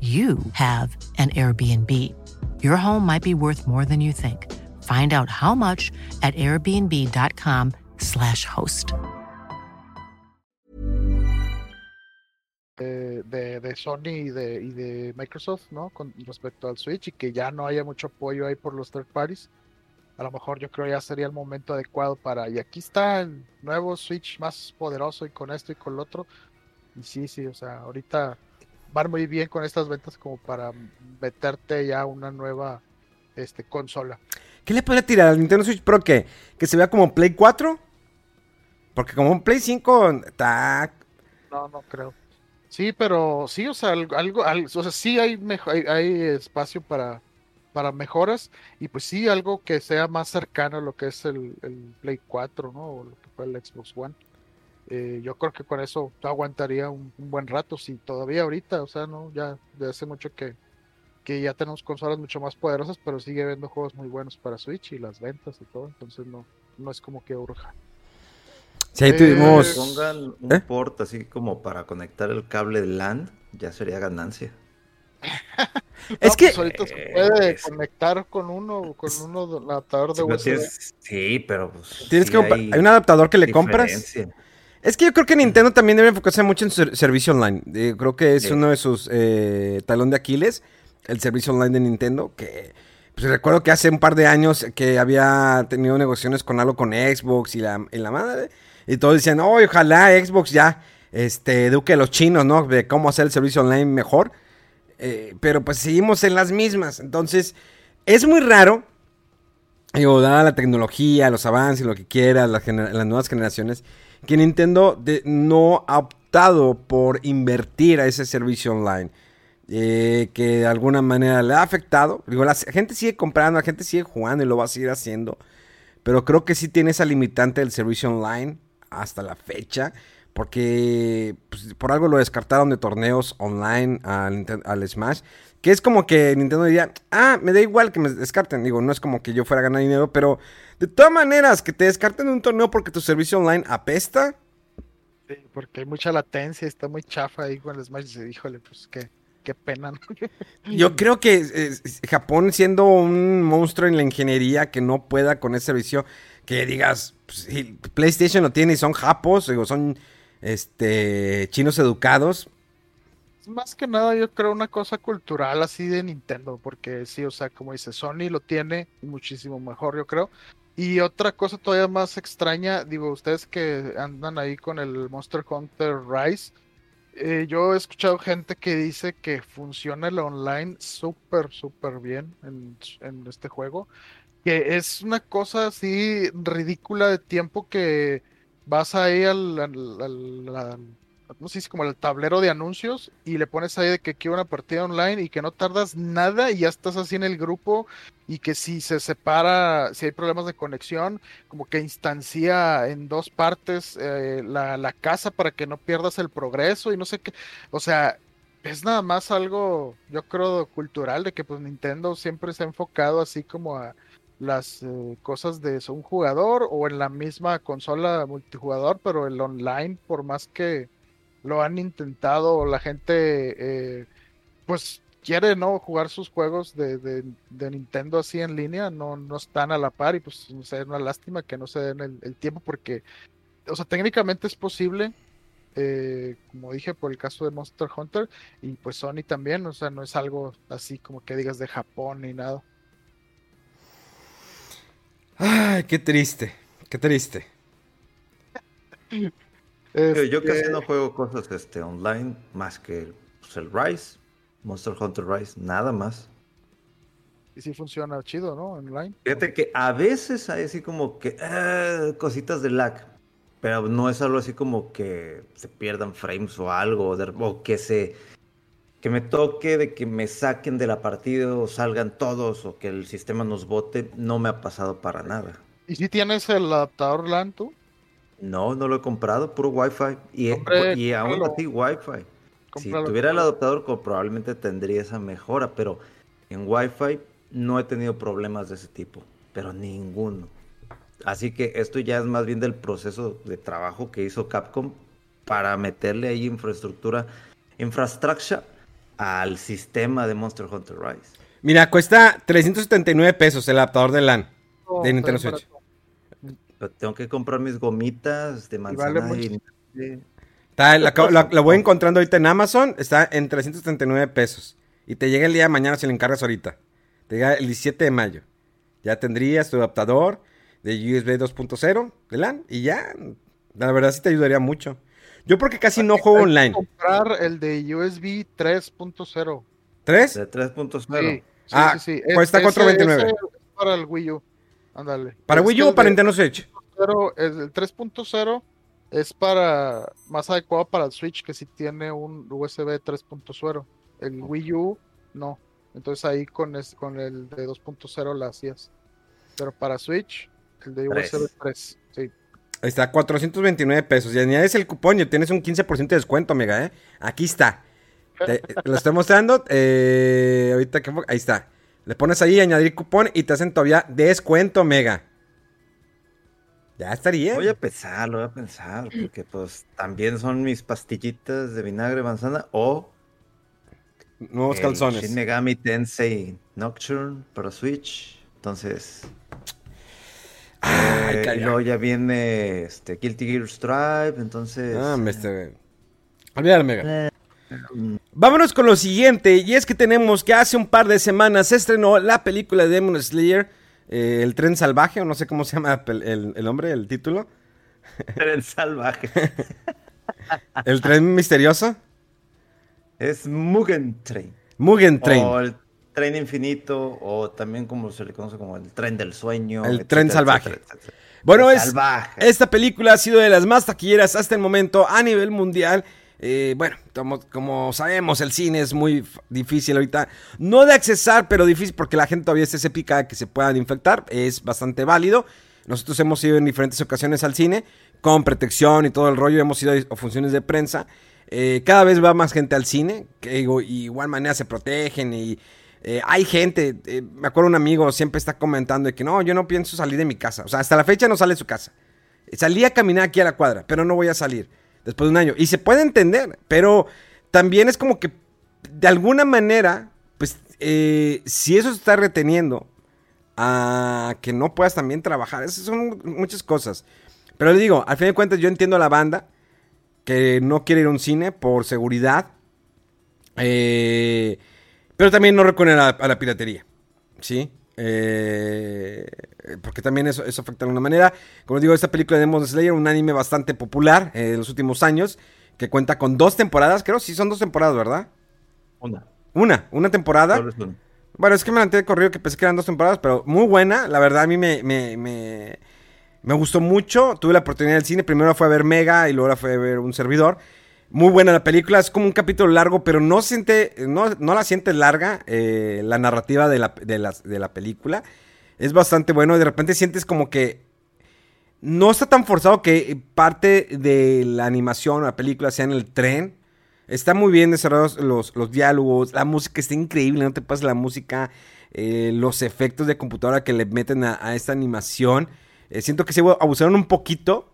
you have an Airbnb. Your home might be worth more than you think. Find out how much at airbnb.com/slash host. de, de, de Sony y de, y de Microsoft, ¿no? Con respecto al Switch y que ya no haya mucho apoyo ahí por los third parties. A lo mejor yo creo ya sería el momento adecuado para. Y aquí está el nuevo Switch más poderoso y con esto y con lo otro. Y sí, sí, o sea, ahorita van muy bien con estas ventas como para meterte ya una nueva este, consola. ¿Qué le podría tirar al Nintendo Switch Pro que, que se vea como Play 4? Porque como un Play 5 está... No, no creo. Sí, pero sí, o sea, algo, algo, al- o sea, sí hay, hay, hay espacio para, para mejoras y pues sí, algo que sea más cercano a lo que es el, el Play 4, ¿no? O lo que fue el Xbox One. Eh, yo creo que con eso aguantaría un, un buen rato, si todavía ahorita, o sea, no, ya de hace mucho que, que ya tenemos consolas mucho más poderosas, pero sigue habiendo juegos muy buenos para Switch y las ventas y todo, entonces no, no es como que urja. Si ahí Eh, tuvimos... Pongan un ¿Eh? port así como para conectar el cable de LAN, ya sería ganancia. Es No, que... pues ahorita se puede es- conectar con uno, con uno adaptador de pero USB. tienes- sí, pero pues, Tienes sí que hay un adaptador que le compras. Es que yo creo que Nintendo también debe enfocarse mucho en su servicio online. Eh, creo que es Sí. uno de sus eh, talón de Aquiles, el servicio online de Nintendo. Que pues, recuerdo que hace un par de años que había tenido negociaciones con algo con Xbox y la, y la madre. Y todos decían, oh, ojalá Xbox ya este, eduque a los chinos, ¿no? De cómo hacer el servicio online mejor. Eh, pero pues seguimos en las mismas. Entonces, es muy raro Digo, dada la tecnología, los avances, lo que quieras, las nuevas generaciones, que Nintendo no ha optado por invertir a ese servicio online. eh, que de alguna manera le ha afectado. Digo, la gente sigue comprando, la gente sigue jugando y lo va a seguir haciendo. Pero creo que sí tiene esa limitante del servicio online hasta la fecha. Porque pues, por algo lo descartaron de torneos online al Smash. Que es como que Nintendo diría, ah, me da igual que me descarten. Digo, no es como que yo fuera a ganar dinero, pero de todas maneras, que te descarten de un torneo porque tu servicio online apesta. Sí, porque hay mucha latencia, está muy chafa ahí con el Smash. Dice, híjole, pues qué, qué pena. ¿no? Yo creo que eh, Japón siendo un monstruo en la ingeniería que no pueda con ese servicio, que digas, pues, PlayStation lo tiene y son japos, digo, son este chinos educados. Más que nada, yo creo una cosa cultural así de Nintendo, porque sí, o sea, como dice, Sony lo tiene muchísimo mejor, yo creo. Y otra cosa todavía más extraña, digo, ustedes que andan ahí con el Monster Hunter Rise, eh, yo he escuchado gente que dice que funciona el online súper, súper bien en, en este juego, que es una cosa así ridícula de tiempo que vas ahí al- no sé si como el tablero de anuncios y le pones ahí de que quiero una partida online y que no tardas nada y ya estás así en el grupo y que si se separa, si hay problemas de conexión, como que instancia en dos partes eh, la, la casa para que no pierdas el progreso y no sé qué, o sea, es nada más algo, yo creo, cultural de que pues Nintendo siempre se ha enfocado así como a las eh, cosas de un jugador o en la misma consola multijugador, pero el online, por más que lo han intentado, la gente eh, pues quiere no jugar sus juegos de, de- de Nintendo así en línea, no, no están a la par y pues no sé, es una lástima que no se den el, el tiempo porque, o sea, técnicamente es posible, eh, como dije por el caso de Monster Hunter y pues Sony también, o sea, no es algo así como que digas de Japón ni nada. Ay, qué triste, qué triste. Yo, yo casi Este, no juego cosas este, online más que pues, el Rise, Monster Hunter Rise, nada más. Y sí funciona chido, ¿no? Online. Fíjate que a veces hay así como que ah, cositas de lag, pero no es algo así como que se pierdan frames o algo, o, que se que me toque de que me saquen de la partida o salgan todos o que el sistema nos bote, no me ha pasado para nada. ¿Y si tienes el adaptador LAN tú? No, no lo he comprado, puro Wi-Fi. Y, aún así Wi-Fi. Si tuviera el adaptador, probablemente tendría esa mejora, pero en Wi-Fi no he tenido problemas de ese tipo, pero ninguno. Así que esto ya es más bien del proceso de trabajo que hizo Capcom para meterle ahí infraestructura, infrastructure al sistema de Monster Hunter Rise. Mira, cuesta 379 pesos el adaptador de LAN No, de Nintendo Switch. barato. Pero tengo que comprar mis gomitas de vale manzana mucho. y... Está- la, acabo- la- la voy encontrando ahorita en Amazon, está en 339 pesos. Y te llega el día de mañana si lo encargas ahorita. Te llega el 17 de mayo. Ya tendrías tu adaptador de USB 2.0 de LAN y ya. La verdad sí te ayudaría mucho. Yo porque casi no juego Hay que online. comprar el de USB 3.0. ¿Tres? De 3.0 Sí, sí, Ah, sí, sí. Es- cuesta ese- 4.29. ese es para el Wii U. Ándale. ¿Para Es Wii U o para de Nintendo Switch? 3.0 es- el 3.0 es para más adecuado para el Switch que sí tiene un USB 3.0. El Wii U no. Entonces ahí con, es- con el de 2.0 la hacías. Pero para Switch, el de. USB 3. Sí. Ahí está, 429 pesos. Y añades el cupón y tienes un 15% de descuento, amiga, ¿eh? Aquí está. Te- lo estoy mostrando. eh, ahorita que... Ahí está. Le pones ahí añadir cupón y te hacen todavía descuento, mega. Ya estaría. Voy a pensar, lo voy a pensar, porque pues también son mis pastillitas de vinagre manzana o Nuevos el calzones. Shin Megami Tensei Nocturne para Switch. Entonces, Ay, eh, luego ya viene este Guilty Gear Strive, entonces Ah, me este... Olvídalo, mega. mm, Vámonos con lo siguiente, y es que tenemos que hace un par de semanas se estrenó la película de Demon Slayer, eh, El Tren Salvaje, o no sé cómo se llama el, el- el nombre, el título. tren salvaje. El Tren Misterioso. es Mugen Train. Mugen Train. O el tren infinito, o también como se le conoce como el tren del sueño. El etcétera, tren salvaje. etcétera, etcétera. Bueno, es, Salvaje. esta película ha sido de las más taquilleras hasta el momento a nivel mundial. Eh, bueno, como, sabemos, el cine es muy difícil ahorita. No de accesar, pero difícil porque la gente todavía está escéptica de que se puedan infectar. Es bastante válido. Nosotros hemos ido en diferentes ocasiones al cine, con protección y todo el rollo, hemos ido a funciones de prensa. Eh, cada vez va más gente al cine, que y igual manera se protegen y eh, hay gente, eh, me acuerdo un amigo siempre está comentando de que no, yo no pienso salir de mi casa, o sea, hasta la fecha no sale de su casa. Salí a caminar aquí a la cuadra, pero no voy a salir después de un año. Y se puede entender, pero también es como que de alguna manera, pues si eso se está reteniendo a que no puedas también trabajar, esas son muchas cosas. Pero le digo, al fin de cuentas yo entiendo a la banda que no quiere ir a un cine por seguridad. Eh, pero también no recurren a, la piratería. ¿Sí? Eh, porque también eso, eso, afecta de alguna manera. Como digo, esta película de Demon Slayer, un anime bastante popular en los últimos años, que cuenta con dos temporadas, creo, sí son dos temporadas, ¿verdad? Una. Una, una temporada. Bueno, es que me levanté de corrido que pensé que eran dos temporadas, pero muy buena. La verdad, a mí me, me, me, me gustó mucho. Tuve la oportunidad del cine. Primero fue a ver Mega y luego fue a ver un servidor. Muy buena la película, es como un capítulo largo, pero no, siente, no, no la sientes larga eh, la narrativa de la, de, la, película. Es bastante bueno, de repente sientes como que no está tan forzado que parte de la animación o la película sea en el tren. Está muy bien desarrollados los, los diálogos, la música está increíble, no te pases la música, eh, los efectos de computadora que le meten a, esta animación. Eh, siento que se abusaron un poquito,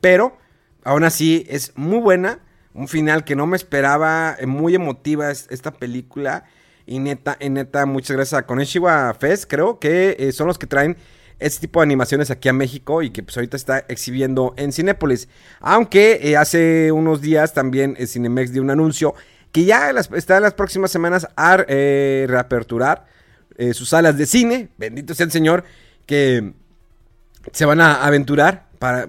pero Aún así, es muy buena. Un final que no me esperaba. Eh, muy emotiva esta película. Y neta, neta, muchas gracias a Koneshiwa Fest, creo que eh, son los que traen este tipo de animaciones aquí a México y que pues ahorita está exhibiendo en Cinépolis. Aunque eh, hace unos días también Cinemex dio un anuncio que ya está en las próximas semanas a reaperturar sus salas de cine. Bendito sea el Señor que se van a aventurar para,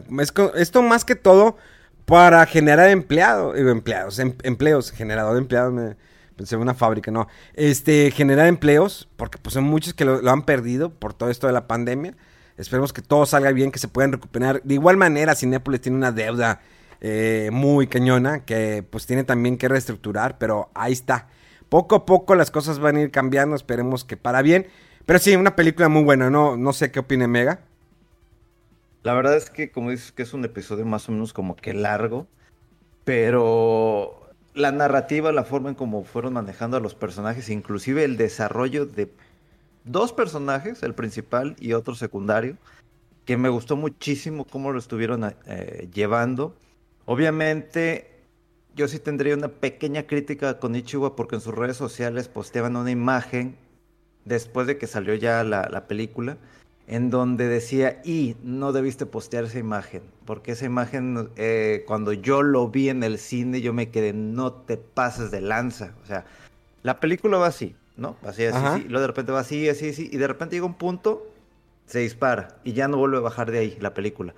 esto más que todo para generar empleado, empleados, em, empleos, generador de empleados, pensé en una fábrica, no. Este, generar empleos, porque pues son muchos que lo, han perdido por todo esto de la pandemia. Esperemos que todo salga bien, que se puedan recuperar. De igual manera, Cinépolis tiene una deuda eh, muy cañona que pues tiene también que reestructurar, pero ahí está. Poco a poco las cosas van a ir cambiando, esperemos que para bien. Pero sí, una película muy buena, no, no sé qué opine Mega. La verdad es que, como dices, que es un episodio más o menos como que largo, pero la narrativa, la forma en cómo fueron manejando a los personajes, inclusive el desarrollo de dos personajes, el principal y otro secundario, que me gustó muchísimo cómo lo estuvieron eh, llevando. Obviamente, yo sí tendría una pequeña crítica con Ichiwa porque en sus redes sociales posteaban una imagen después de que salió ya la película en donde decía, y no debiste postear esa imagen, porque esa imagen, eh, cuando yo lo vi en el cine, yo me quedé, no te pases de lanza. O sea, la película va así, ¿no? Así, así, así. Y luego de repente va así, así, así, y de repente llega un punto, se dispara, y ya no vuelve a bajar de ahí la película.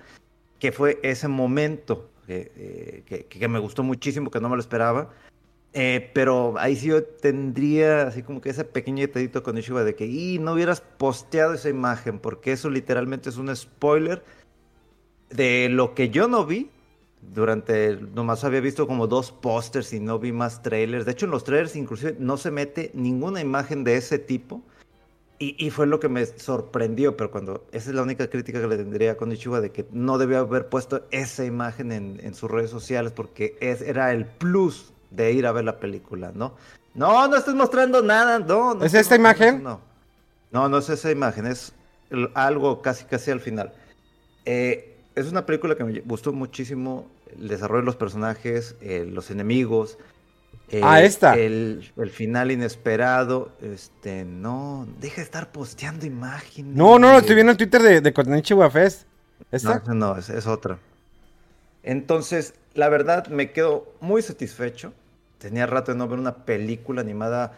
Que fue ese momento que, eh, que me gustó muchísimo, que no me lo esperaba eh, pero ahí sí yo tendría así como que ese pequeño detallito con Ishiba de que y no hubieras posteado esa imagen, porque eso literalmente es un spoiler de lo que yo no vi. Durante, nomás había visto como dos pósters y no vi más trailers. De hecho, en los trailers inclusive no se mete ninguna imagen de ese tipo. Y, fue lo que me sorprendió, pero cuando esa es la única crítica que le tendría con Ichiba de que no debió haber puesto esa imagen en, sus redes sociales porque es, era el plus de ir a ver la película, ¿no? No, no estás mostrando nada, no. no ¿Es esta imagen? No. no, no es esa imagen, es algo casi casi al final. Eh, es una película que me gustó muchísimo, el desarrollo de los personajes, eh, los enemigos. Eh, ah, esta. El, final inesperado. Este, no, deja de estar posteando imágenes. No, no, estoy viendo el Twitter de, de Fest. ¿Esta? No, no, es otra. Entonces, la verdad, me quedo muy satisfecho tenía rato de no ver una película animada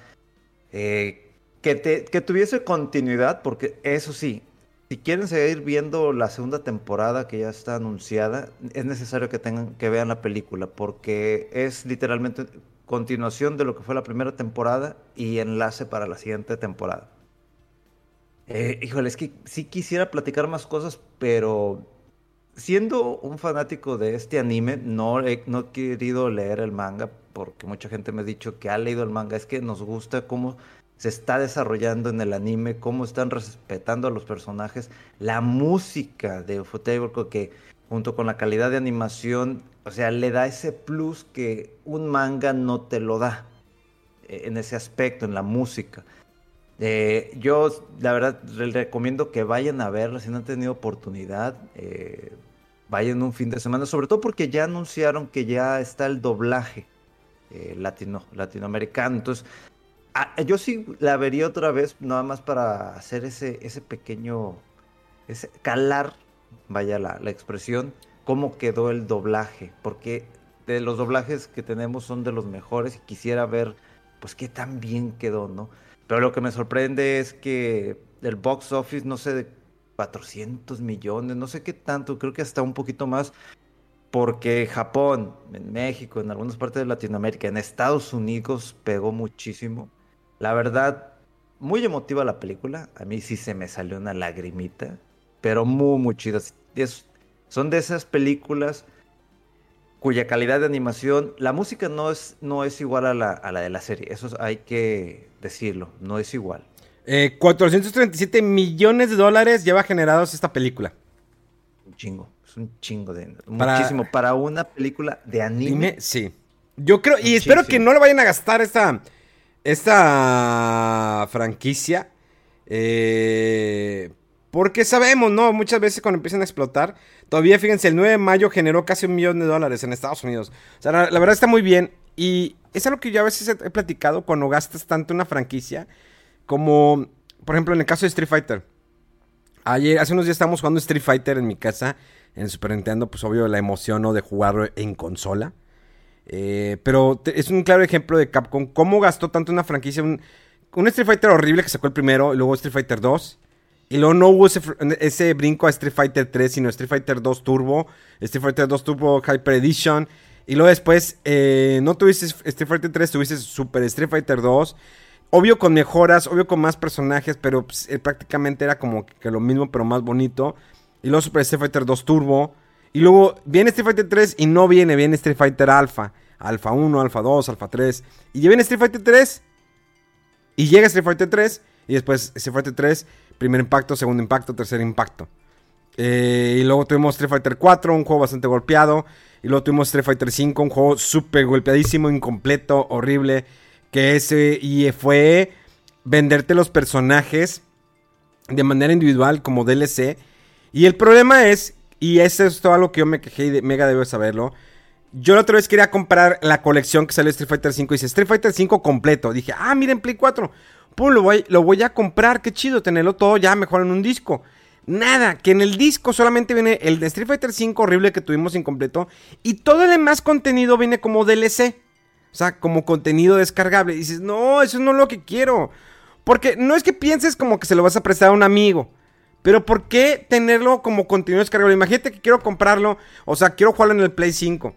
eh, que, que tuviese continuidad, porque eso sí, si quieren seguir viendo la segunda temporada que ya está anunciada, es necesario que tengan que vean la película, porque es literalmente continuación de lo que fue la primera temporada y enlace para la siguiente temporada. Eh, híjole, es que sí quisiera platicar más cosas, pero siendo un fanático de este anime, no he, no he querido leer el manga porque mucha gente me ha dicho que ha leído el manga, es que nos gusta cómo se está desarrollando en el anime, cómo están respetando a los personajes, la música de Ufotable que junto con la calidad de animación, o sea, le da ese plus que un manga no te lo da eh, en ese aspecto, en la música. Eh, yo, la verdad, les recomiendo que vayan a verla si no han tenido oportunidad. Eh, vayan un fin de semana, sobre todo porque ya anunciaron que ya está el doblaje latino, latinoamericano. Entonces, ah, yo sí la vería otra vez, nada más para hacer ese, ese pequeño, ese, calar vaya la, expresión, cómo quedó el doblaje, porque de los doblajes que tenemos son de los mejores y quisiera ver, pues, qué tan bien quedó, ¿no? Pero lo que me sorprende es que el box office, no sé, de 400 millones, no sé qué tanto, creo que hasta un poquito más, porque Japón, en México, en algunas partes de Latinoamérica, en Estados Unidos pegó muchísimo. La verdad, muy emotiva la película, a mí sí se me salió una lagrimita pero muy, muy chidas. son de esas películas cuya calidad de animación, la música no es, no es igual a la, a la de la serie, eso hay que decirlo, no es igual. 437 eh, millones de dólares lleva generados esta película. Un chingo, es un chingo de... Muchísimo, para una película de anime. sí. Yo creo, y espero que no le vayan a gastar esta, esta franquicia. Eh, porque sabemos, ¿no? Muchas veces cuando empiezan a explotar, todavía fíjense, el 9 de mayo generó casi un millón de dólares en Estados Unidos. O sea, la, verdad está muy bien. Y es algo que yo a veces he, platicado cuando gastas tanto una franquicia como, por ejemplo, en el caso de Street Fighter. Ayer, hace unos días estábamos jugando Street Fighter en mi casa, en Super Nintendo, pues obvio la emoción ¿no? de jugarlo en consola. Eh, pero es un claro ejemplo de Capcom, cómo gastó tanto una franquicia, un, un Street Fighter horrible que sacó el primero, y luego Street Fighter 2 y luego no hubo ese, brinco a Street Fighter 3, sino Street Fighter 2 Turbo, Street Fighter 2 Turbo Hyper Edition. Y luego después eh, no tuviste Street Fighter 3, tuviste Super Street Fighter 2. Obvio con mejoras, obvio con más personajes, pero pues, eh, prácticamente era como que lo mismo, pero más bonito. Y luego Super Street Fighter 2 Turbo. Y luego viene Street Fighter 3 y no viene, viene Street Fighter Alpha. Alpha 1, Alpha 2, Alpha 3. Y viene Street Fighter 3. Y llega Street Fighter 3. Y después Street Fighter 3 Primer impacto, segundo impacto, tercer impacto. Eh, y luego tuvimos Street Fighter 4, un juego bastante golpeado. Y luego tuvimos Street Fighter 5, un juego súper golpeadísimo, incompleto, horrible. Que ese y fue venderte los personajes de manera individual como DLC. Y el problema es, y eso es todo algo que yo me quejé y Mega debe saberlo. Yo la otra vez quería comprar la colección que sale Street Fighter 5 y dice Street Fighter 5 completo. Dije, ah, miren, Play 4 lo voy, lo voy a comprar, qué chido tenerlo todo ya mejor en un disco. Nada, que en el disco solamente viene el de Street Fighter 5 horrible que tuvimos incompleto y todo el demás contenido viene como DLC. O sea, como contenido descargable. Y dices, no, eso no es lo que quiero. Porque no es que pienses como que se lo vas a prestar a un amigo. Pero ¿por qué tenerlo como contenido descargable? Imagínate que quiero comprarlo. O sea, quiero jugarlo en el Play 5.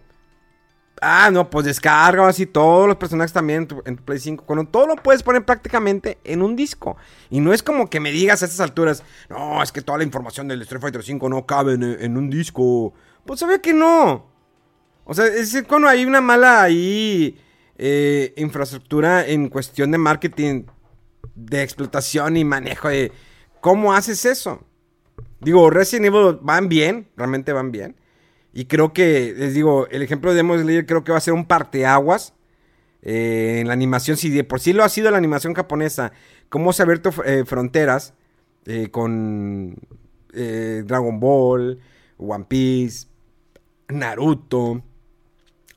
Ah, no, pues descarga así todos los personajes también en tu, Play 5. Cuando todo lo puedes poner prácticamente en un disco. Y no es como que me digas a estas alturas, no, es que toda la información del Street Fighter 5 no cabe en, un disco. Pues sabía que no. O sea, es cuando hay una mala ahí eh, infraestructura en cuestión de marketing, de explotación y manejo de cómo haces eso. Digo, Resident Evil van bien, realmente van bien. Y creo que, les digo, el ejemplo de Demon Slayer creo que va a ser un parteaguas eh, en la animación. Si por sí lo ha sido la animación japonesa, cómo se ha abierto eh, fronteras con Dragon Ball, One Piece, Naruto,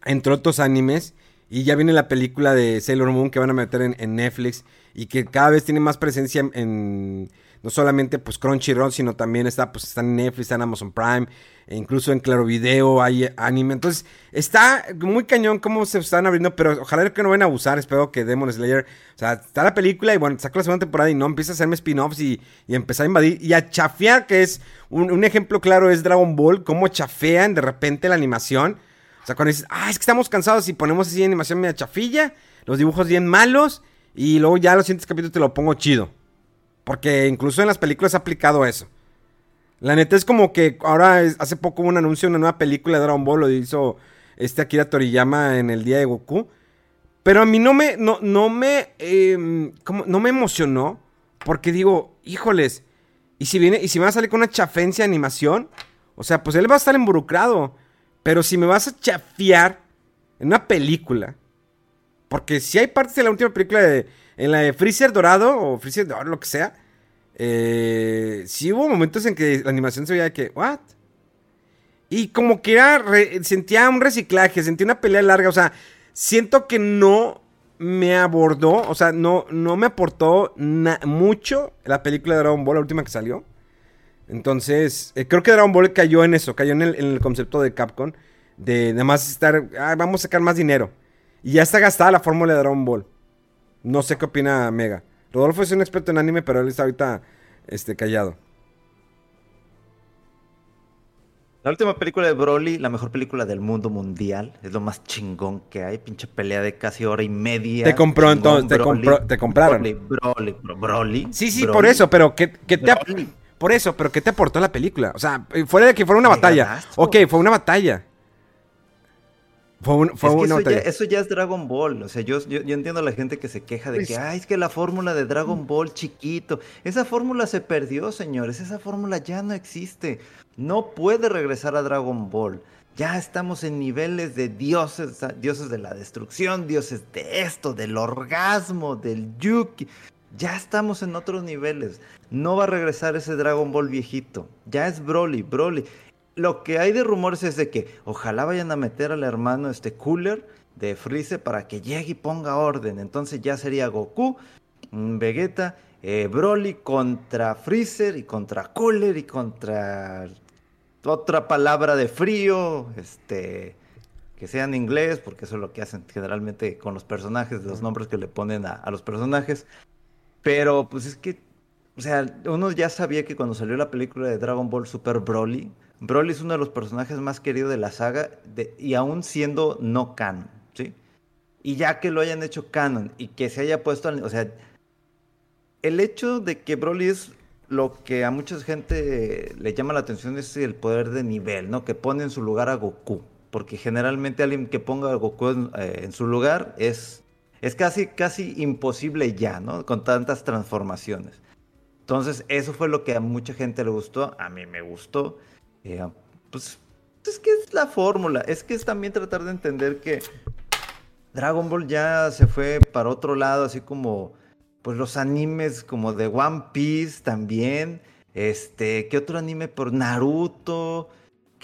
entre otros animes. Y ya viene la película de Sailor Moon que van a meter en, Netflix y que cada vez tiene más presencia en, no solamente pues Crunchyroll, sino también está pues está en Netflix, está en Amazon Prime, e incluso en Claro Video hay anime. Entonces, está muy cañón cómo se están abriendo, pero ojalá que no vayan a abusar. Espero que Demon Slayer, o sea, está la película y bueno, saca la segunda temporada y no empieza a hacerme spin-offs y, y empezar a invadir y a chafear, que es un, ejemplo claro es Dragon Ball, cómo chafean de repente la animación. O sea, cuando dices, ah, es que estamos cansados y ponemos así animación media chafilla, los dibujos bien malos y luego ya los siguientes capítulos te lo pongo chido. Porque incluso en las películas ha aplicado eso. La neta es como que ahora hace poco hubo un anuncio de una nueva película de Dragon Ball, lo hizo este Akira Toriyama en el día de Goku. Pero a mí no me, no, no me, em, ¿cómo? no me emocionó. Porque digo, híjoles, ¿y si viene, y si me va a salir con una chafencia de animación? O sea, pues él va a estar involucrado. Pero si me vas a chafiar en una película. Porque si hay partes de la última película de, en la de Freezer Dorado o Freezer Dorado, lo que sea. Eh, sí hubo momentos en que la animación se veía de que, ¿what? Y como que era, sentía un reciclaje, sentía una pelea larga, o sea, siento que no me abordó, o sea, no, no me aportó mucho la película de Dragon Ball, la última que salió. Entonces, eh, creo que Dragon Ball cayó en eso, cayó en el, en el concepto de Capcom, de nada más estar, "Ah, vamos a sacar más dinero. Y ya está gastada la fórmula de Dragon Ball. No sé qué opina Mega. Rodolfo es un experto en anime, pero él está ahorita este, callado. La última película de Broly, la mejor película del mundo mundial, es lo más chingón que hay, pinche pelea de casi hora y media. Te compró, chingón, entonces, te compró- te compraron. Broly, Broly, bro- Broly. Sí, sí, Broly. por eso, pero ¿qué, qué te. Por eso, pero ¿qué te aportó la película? O sea, eh, fuera de que fuera una Me batalla. ganaste. Ok, fue una batalla. Fue, un- fue Es que una eso ya, eso ya es Dragon Ball. O sea, yo, yo, yo entiendo a la gente que se queja de Pues- que, ay, es que la fórmula de Dragon Ball chiquito. Esa fórmula se perdió, señores. Esa fórmula ya no existe. No puede regresar a Dragon Ball. Ya estamos en niveles de dioses, dioses de la destrucción, dioses de esto, del orgasmo, del yuki. Ya estamos en otros niveles. No va a regresar ese Dragon Ball viejito. Ya es Broly, Broly. Lo que hay de rumores es de que ojalá vayan a meter al hermano este Cooler de Freezer para que llegue y ponga orden. Entonces ya sería Goku, mm, Vegeta, eh, Broly contra Freezer y contra Cooler y contra otra palabra de frío, este que sea en inglés, porque eso es lo que hacen generalmente con los personajes, los nombres que le ponen a, a los personajes. Pero pues es que, o sea, uno ya sabía que cuando salió la película de Dragon Ball Super Broly, Broly es uno de los personajes más queridos de la saga, y aún siendo no canon, ¿sí? Y ya que lo hayan hecho canon y que se haya puesto, al- o sea, el hecho de que Broly es lo que a mucha gente le llama la atención es el poder de nivel, ¿no? Que pone en su lugar a Goku. Porque generalmente alguien que ponga a Goku en, eh, en su lugar es, es casi, casi imposible ya, ¿no? Con tantas transformaciones. Entonces, eso fue lo que a mucha gente le gustó. A mí me gustó. Eh, pues es que es la fórmula. Es que es también tratar de entender que Dragon Ball ya se fue para otro lado, así como pues los animes como de One Piece también. Este, ¿qué otro anime por Naruto?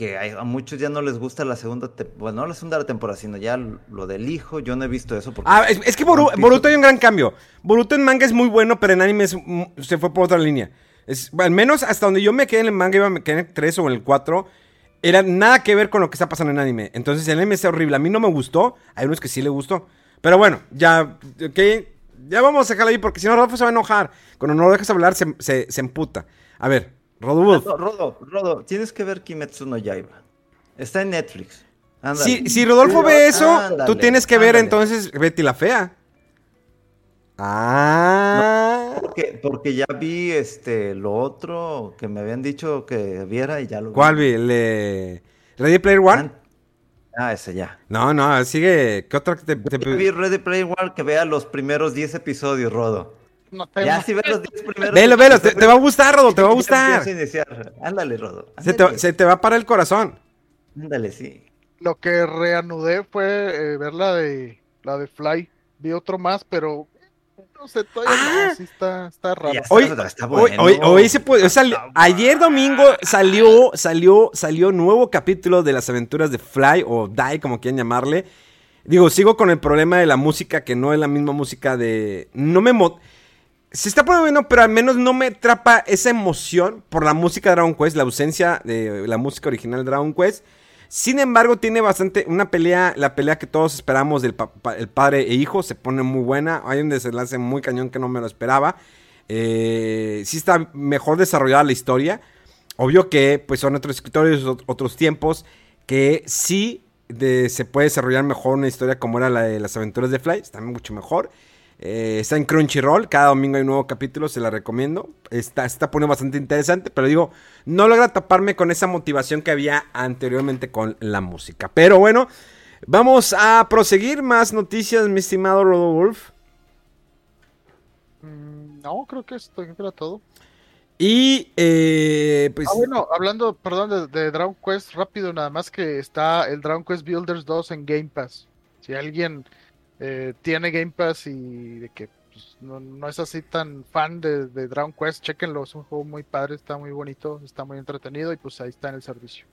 Que a muchos ya no les gusta la segunda, bueno, no la segunda temporada, sino ya lo del hijo. Yo no he visto eso porque Ah, es, es que Boru- Boruto hay un gran cambio. Boruto en manga es muy bueno, pero en anime es- mm, se fue por otra línea. Es, al menos hasta donde yo me quedé en el manga, iba me quedé en el 3 o en el 4. Era nada que ver con lo que está pasando en anime. Entonces el anime está horrible. A mí no me gustó. Hay unos que sí le gustó. Pero bueno, ya, ok. Ya vamos a dejarlo ahí porque si no Rodolfo se va a enojar. Cuando no lo dejas hablar se, se, se emputa. A ver, Rodolfo. No, Rodo, Rodo, tienes que ver Kimetsu no Yaiba. Está en Netflix. Si, si Rodolfo ve eso, tú tienes que ver ándale. entonces Betty la Fea. Ah. Porque, porque ya vi este lo otro que me habían dicho que viera y ya lo vi. ¿Cuál vi? ¿El de Ready Player One? Ah, Ah, ese ya. No, no, sigue. ¿Qué otra que te, te- vi Ready Player One que vea los primeros 10 episodios, Rodo. No Ya si ves los 10 primeros Velo, velo, te, va a gustar, Rodo, te va a gustar. empieza a iniciar. Ándale, Rodo. Se te, se te va a parar el corazón. ándale, sí. Lo que reanudé fue eh, ver la de la de Fly. Vi otro más, pero no sé, todavía Ah. no, sí está, está raro. Está, Hoy, está hoy, bueno. hoy, hoy se puede. ayer domingo salió, salió, salió nuevo capítulo de las aventuras de Fly o Die, como quieran llamarle. Digo, sigo con el problema de la música, que no es la misma música de. No me. mo- Se está poniendo bueno, pero al menos no me atrapa esa emoción por la música de Dragon Quest, la ausencia de la música original de Dragon Quest. Sin embargo, tiene bastante. Una pelea, la pelea que todos esperamos del pa- pa- el padre e hijo, se pone muy buena. Hay un desenlace muy cañón que no me lo esperaba. Eh, sí está mejor desarrollada la historia. Obvio que pues son otros escritores, ot- otros tiempos, que sí se puede desarrollar mejor una historia como era la de las aventuras de Fly. Está mucho mejor. Eh, está en Crunchyroll, cada domingo hay un nuevo capítulo, se la recomiendo. Está, está poniendo bastante interesante, pero digo, no logra taparme con esa motivación que había anteriormente con la música. Pero bueno, Vamos a proseguir más noticias, mi estimado Rodolfo. Mm, no, creo que esto era todo. Y eh, pues. Ah, bueno, hablando, perdón, de, Dragon Quest, rápido, nada más que está el Dragon Quest Builders 2 en Game Pass. Si alguien eh, tiene Game Pass y de que pues, no, es así tan fan de, Dragon Quest, chequenlo, es un juego muy padre, está muy bonito, está muy entretenido y pues ahí está en el servicio.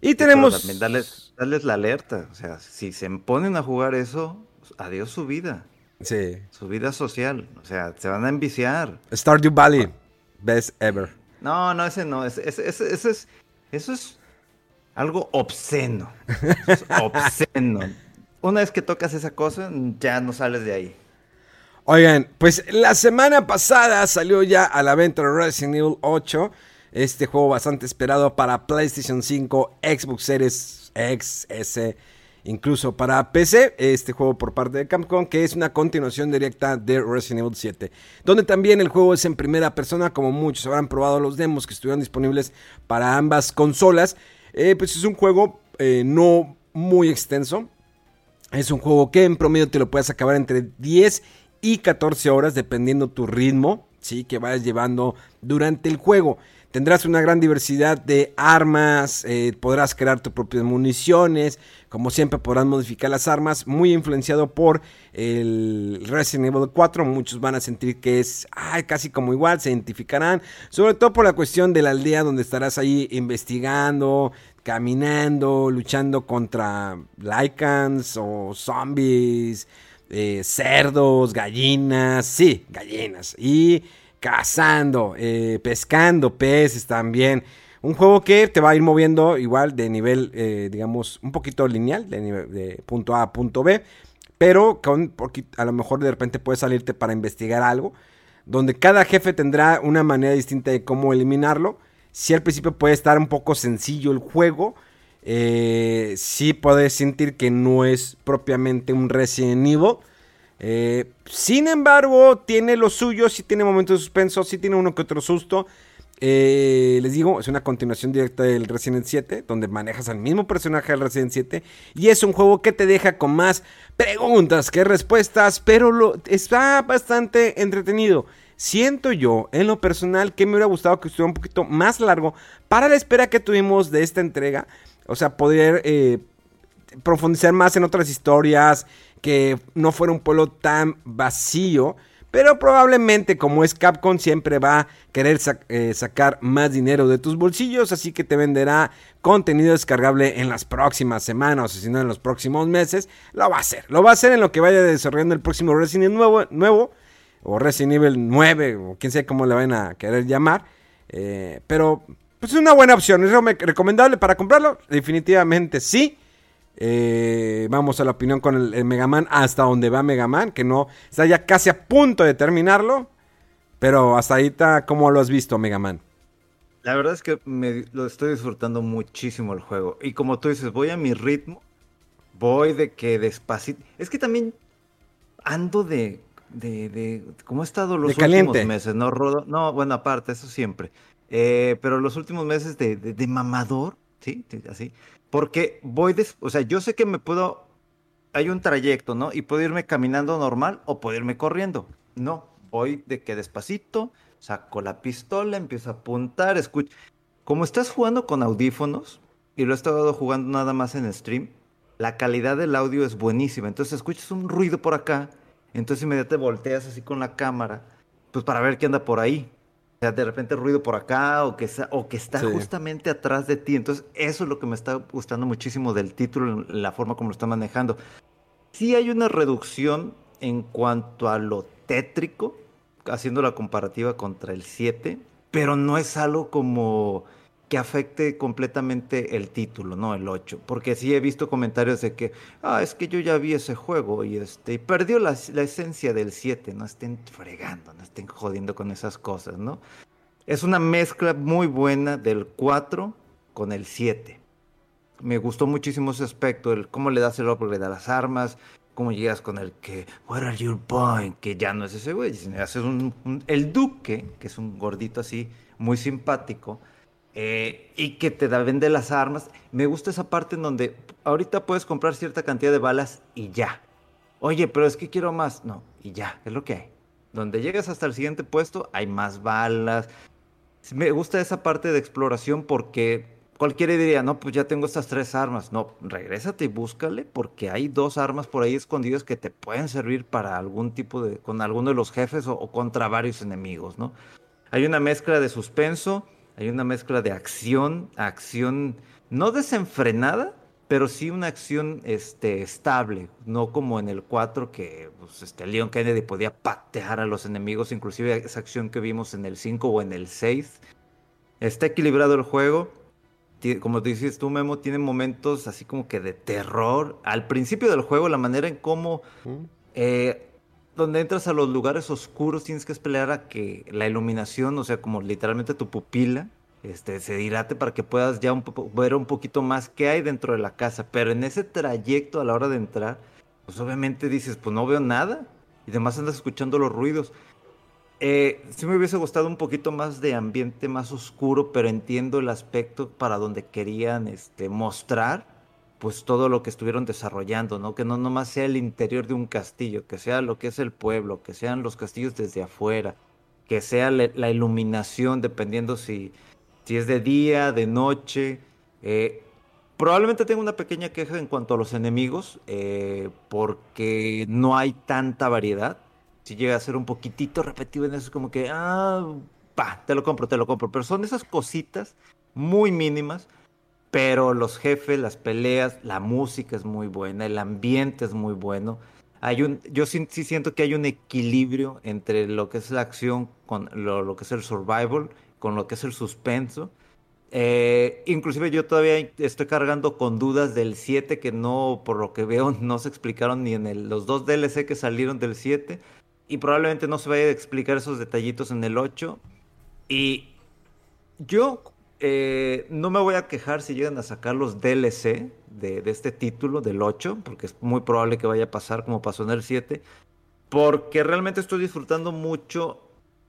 Y tenemos. también darles, darles la alerta, o sea, si se ponen a jugar eso, adiós su vida. Sí. Su vida social, o sea, se van a enviciar. Stardew Valley. Best ever. No, no, ese no. Ese, es, eso es algo obsceno. obsceno. Una vez que tocas esa cosa, ya no sales de ahí. Oigan, pues la semana pasada salió ya a la venta Resident Evil 8. Este juego bastante esperado para PlayStation 5, Xbox Series X, S incluso para PC, este juego por parte de Capcom, que es una continuación directa de Resident Evil 7, donde también el juego es en primera persona, como muchos habrán probado los demos que estuvieron disponibles para ambas consolas. Eh, pues es un juego eh, no muy extenso, es un juego que en promedio te lo puedes acabar entre 10 y 14 horas, dependiendo tu ritmo, ¿sí? que vayas llevando durante el juego. Tendrás una gran diversidad de armas, eh, podrás crear tus propias municiones, como siempre podrás modificar las armas, muy influenciado por el Resident Evil 4, muchos van a sentir que es casi como igual, se identificarán, sobre todo por la cuestión de la aldea donde estarás ahí investigando, caminando, luchando contra lycans o zombies, eh, cerdos, gallinas, sí, gallinas, y cazando, eh, pescando peces también. Un juego que te va a ir moviendo igual de nivel, eh, digamos, un poquito lineal, de, de punto A a punto B, pero con, a lo mejor de repente puedes salirte para investigar algo, donde cada jefe tendrá una manera distinta de cómo eliminarlo. Si al principio puede estar un poco sencillo el juego, eh, sí puedes sentir que no es propiamente un Resident Evil, eh, sin embargo, tiene lo suyo, sí tiene momentos de suspenso, sí tiene uno que otro susto. Eh, les digo, es una continuación directa del Resident 7, donde manejas al mismo personaje del Resident 7. Y es un juego que te deja con más preguntas que respuestas, pero lo, está bastante entretenido. Siento yo, en lo personal, que me hubiera gustado que estuviera un poquito más largo para la espera que tuvimos de esta entrega. O sea, poder eh, profundizar más en otras historias, que no fuera un pueblo tan vacío. Pero probablemente como es Capcom siempre va a querer eh, sacar más dinero de tus bolsillos, así que te venderá contenido descargable en las próximas semanas o si no en los próximos meses. Lo va a hacer, lo va a hacer en lo que vaya desarrollando el próximo Resident nuevo, nuevo o Resident Evil 9 o quién sabe cómo le van a querer llamar. Eh, pero pues es una buena opción, es recomendable para comprarlo, definitivamente sí. Eh, vamos a la opinión con el, Mega Man hasta donde va Mega Man, que no está ya casi a punto de terminarlo. Pero hasta ahorita, ¿cómo lo has visto, Mega Man? La verdad es que me, lo estoy disfrutando muchísimo el juego. Y como tú dices, voy a mi ritmo. Voy de que despacito. Es que también ando de. De, de ¿Cómo he estado los últimos meses? ¿No, Rodo? No, bueno, aparte, eso siempre. Eh, pero los últimos meses de, de mamador, ¿sí? Así. Porque voy, o sea, yo sé que me puedo, hay un trayecto, ¿no? Y puedo irme caminando normal o puedo irme corriendo. No, voy de que despacito, saco la pistola, empiezo a apuntar, escucho. Como estás jugando con audífonos, y lo he estado jugando nada más en stream, la calidad del audio es buenísima. Entonces escuchas un ruido por acá, entonces inmediatamente volteas así con la cámara, pues para ver qué anda por ahí. O sea, de repente ruido por acá o que, o que está justamente atrás de ti. Entonces, eso es lo que me está gustando muchísimo del título, la forma como lo está manejando. Sí hay una reducción en cuanto a lo tétrico, haciendo la comparativa contra el 7, pero no es algo como que afecte completamente el título, ¿no? El 8. Porque sí he visto comentarios de que, ah, es que yo ya vi ese juego y este, y perdió la, la, esencia del 7. No estén fregando, no estén jodiendo con esas cosas, ¿no? Es una mezcla muy buena del 4 con el 7. Me gustó muchísimo ese aspecto, el cómo le das el upgrade a las armas, cómo llegas con el que, what are your point? Que ya no es ese güey, sino haces un, el duque, que es un gordito así, muy simpático eh, y que te da, vende las armas. Me gusta esa parte en donde ahorita puedes comprar cierta cantidad de balas y ya. Oye, pero es que quiero más. No, y ya, es lo que hay. Donde llegas hasta el siguiente puesto, hay más balas. Me gusta esa parte de exploración porque cualquiera diría, no, pues ya tengo estas tres armas. No, regrésate y búscale porque hay dos armas por ahí escondidas que te pueden servir para algún tipo de, con alguno de los jefes o, contra varios enemigos, ¿no? Hay una mezcla de suspenso, hay una mezcla de acción, acción no desenfrenada, pero sí una acción este, estable, no como en el 4 que pues, este, Leon Kennedy podía patear a los enemigos, inclusive esa acción que vimos en el 5 o en el 6. Está equilibrado el juego, como dices tú, Memo, tiene momentos así como que de terror. Al principio del juego, la manera en cómo, eh, donde entras a los lugares oscuros, tienes que esperar a que la iluminación, o sea, como literalmente tu pupila, este, se dilate para que puedas ya un ver un poquito más qué hay dentro de la casa. Pero en ese trayecto a la hora de entrar, pues obviamente dices, pues no veo nada. Y además andas escuchando los ruidos. Eh, sí me hubiese gustado un poquito más de ambiente más oscuro, pero entiendo el aspecto para donde querían este, mostrar pues todo lo que estuvieron desarrollando, ¿no? Que no nomás sea el interior de un castillo, que sea lo que es el pueblo, que sean los castillos desde afuera, que sea la iluminación, dependiendo si, si es de día, de noche. Eh, probablemente tenga una pequeña queja en cuanto a los enemigos, eh, porque no hay tanta variedad si llega a ser un poquitito repetido en eso, es como que, ah, pa, te lo compro, te lo compro. Pero son esas cositas muy mínimas, pero los jefes, las peleas, la música es muy buena, el ambiente es muy bueno. Hay un, yo sí, siento que hay un equilibrio entre lo que es la acción con lo, que es el survival, con lo que es el suspenso. Eh, inclusive yo todavía estoy cargando con dudas del 7 que no, por lo que veo, no se explicaron ni en los dos DLC que salieron del 7 y probablemente no se vaya a explicar esos detallitos en el 8. Y yo eh, no me voy a quejar si llegan a sacar los DLC de, este título, del 8, porque es muy probable que vaya a pasar como pasó en el 7, porque realmente estoy disfrutando mucho.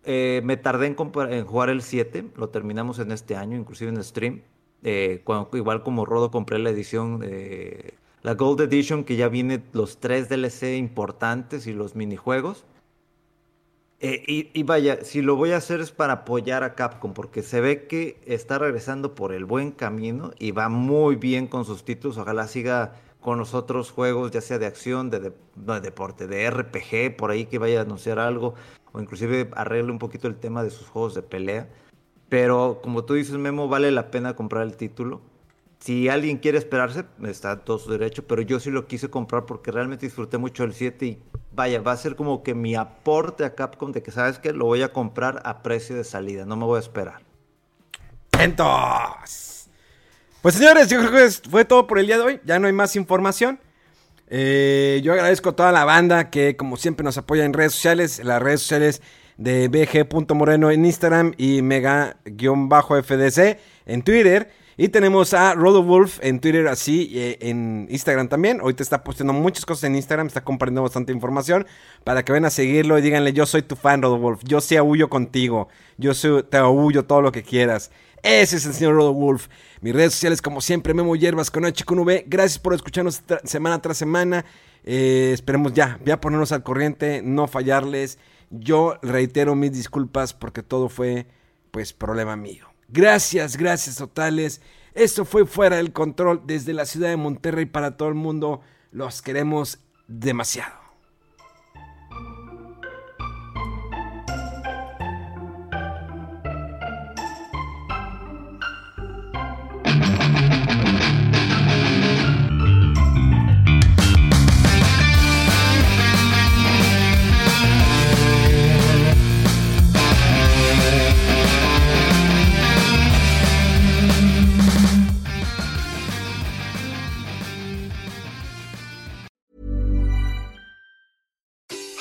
Eh, me tardé en, jugar el 7, lo terminamos en este año, inclusive en stream. Eh, igual como Rodo compré la edición, la Gold Edition, que ya viene los tres DLC importantes y los minijuegos. Eh, y, vaya, si lo voy a hacer es para apoyar a Capcom, porque se ve que está regresando por el buen camino y va muy bien con sus títulos. Ojalá siga con los otros juegos, ya sea de acción, de, deporte, de RPG, por ahí que vaya a anunciar algo, o inclusive arregle un poquito el tema de sus juegos de pelea. Pero como tú dices, Memo, vale la pena comprar el título. Si alguien quiere esperarse, está todo su derecho, pero yo sí lo quise comprar porque realmente disfruté mucho el 7 y vaya, va a ser como que mi aporte a Capcom de que sabes que lo voy a comprar a precio de salida, no me voy a esperar. Entonces, pues señores, yo creo que fue todo por el día de hoy, ya no hay más información. Eh, yo agradezco a toda la banda que como siempre nos apoya en redes sociales, las redes sociales de bg.moreno en Instagram y mega-fdc en Twitter. Y tenemos a Rodowolf en Twitter así, eh, en Instagram también. Ahorita está posteando muchas cosas en Instagram, está compartiendo bastante información para que vayan a seguirlo y díganle, yo soy tu fan, Rodowolf, yo sí aullo contigo, yo te aullo todo lo que quieras. Ese es el señor Rodowolf. Mis redes sociales, como siempre, Memo Hierbas con H con V. Gracias por escucharnos semana tras semana. Eh, esperemos ya, ya ponernos al corriente, no fallarles. Yo reitero mis disculpas porque todo fue, pues, problema mío. Gracias, gracias totales. Esto fue fuera del control desde la ciudad de Monterrey para todo el mundo. Los queremos demasiado.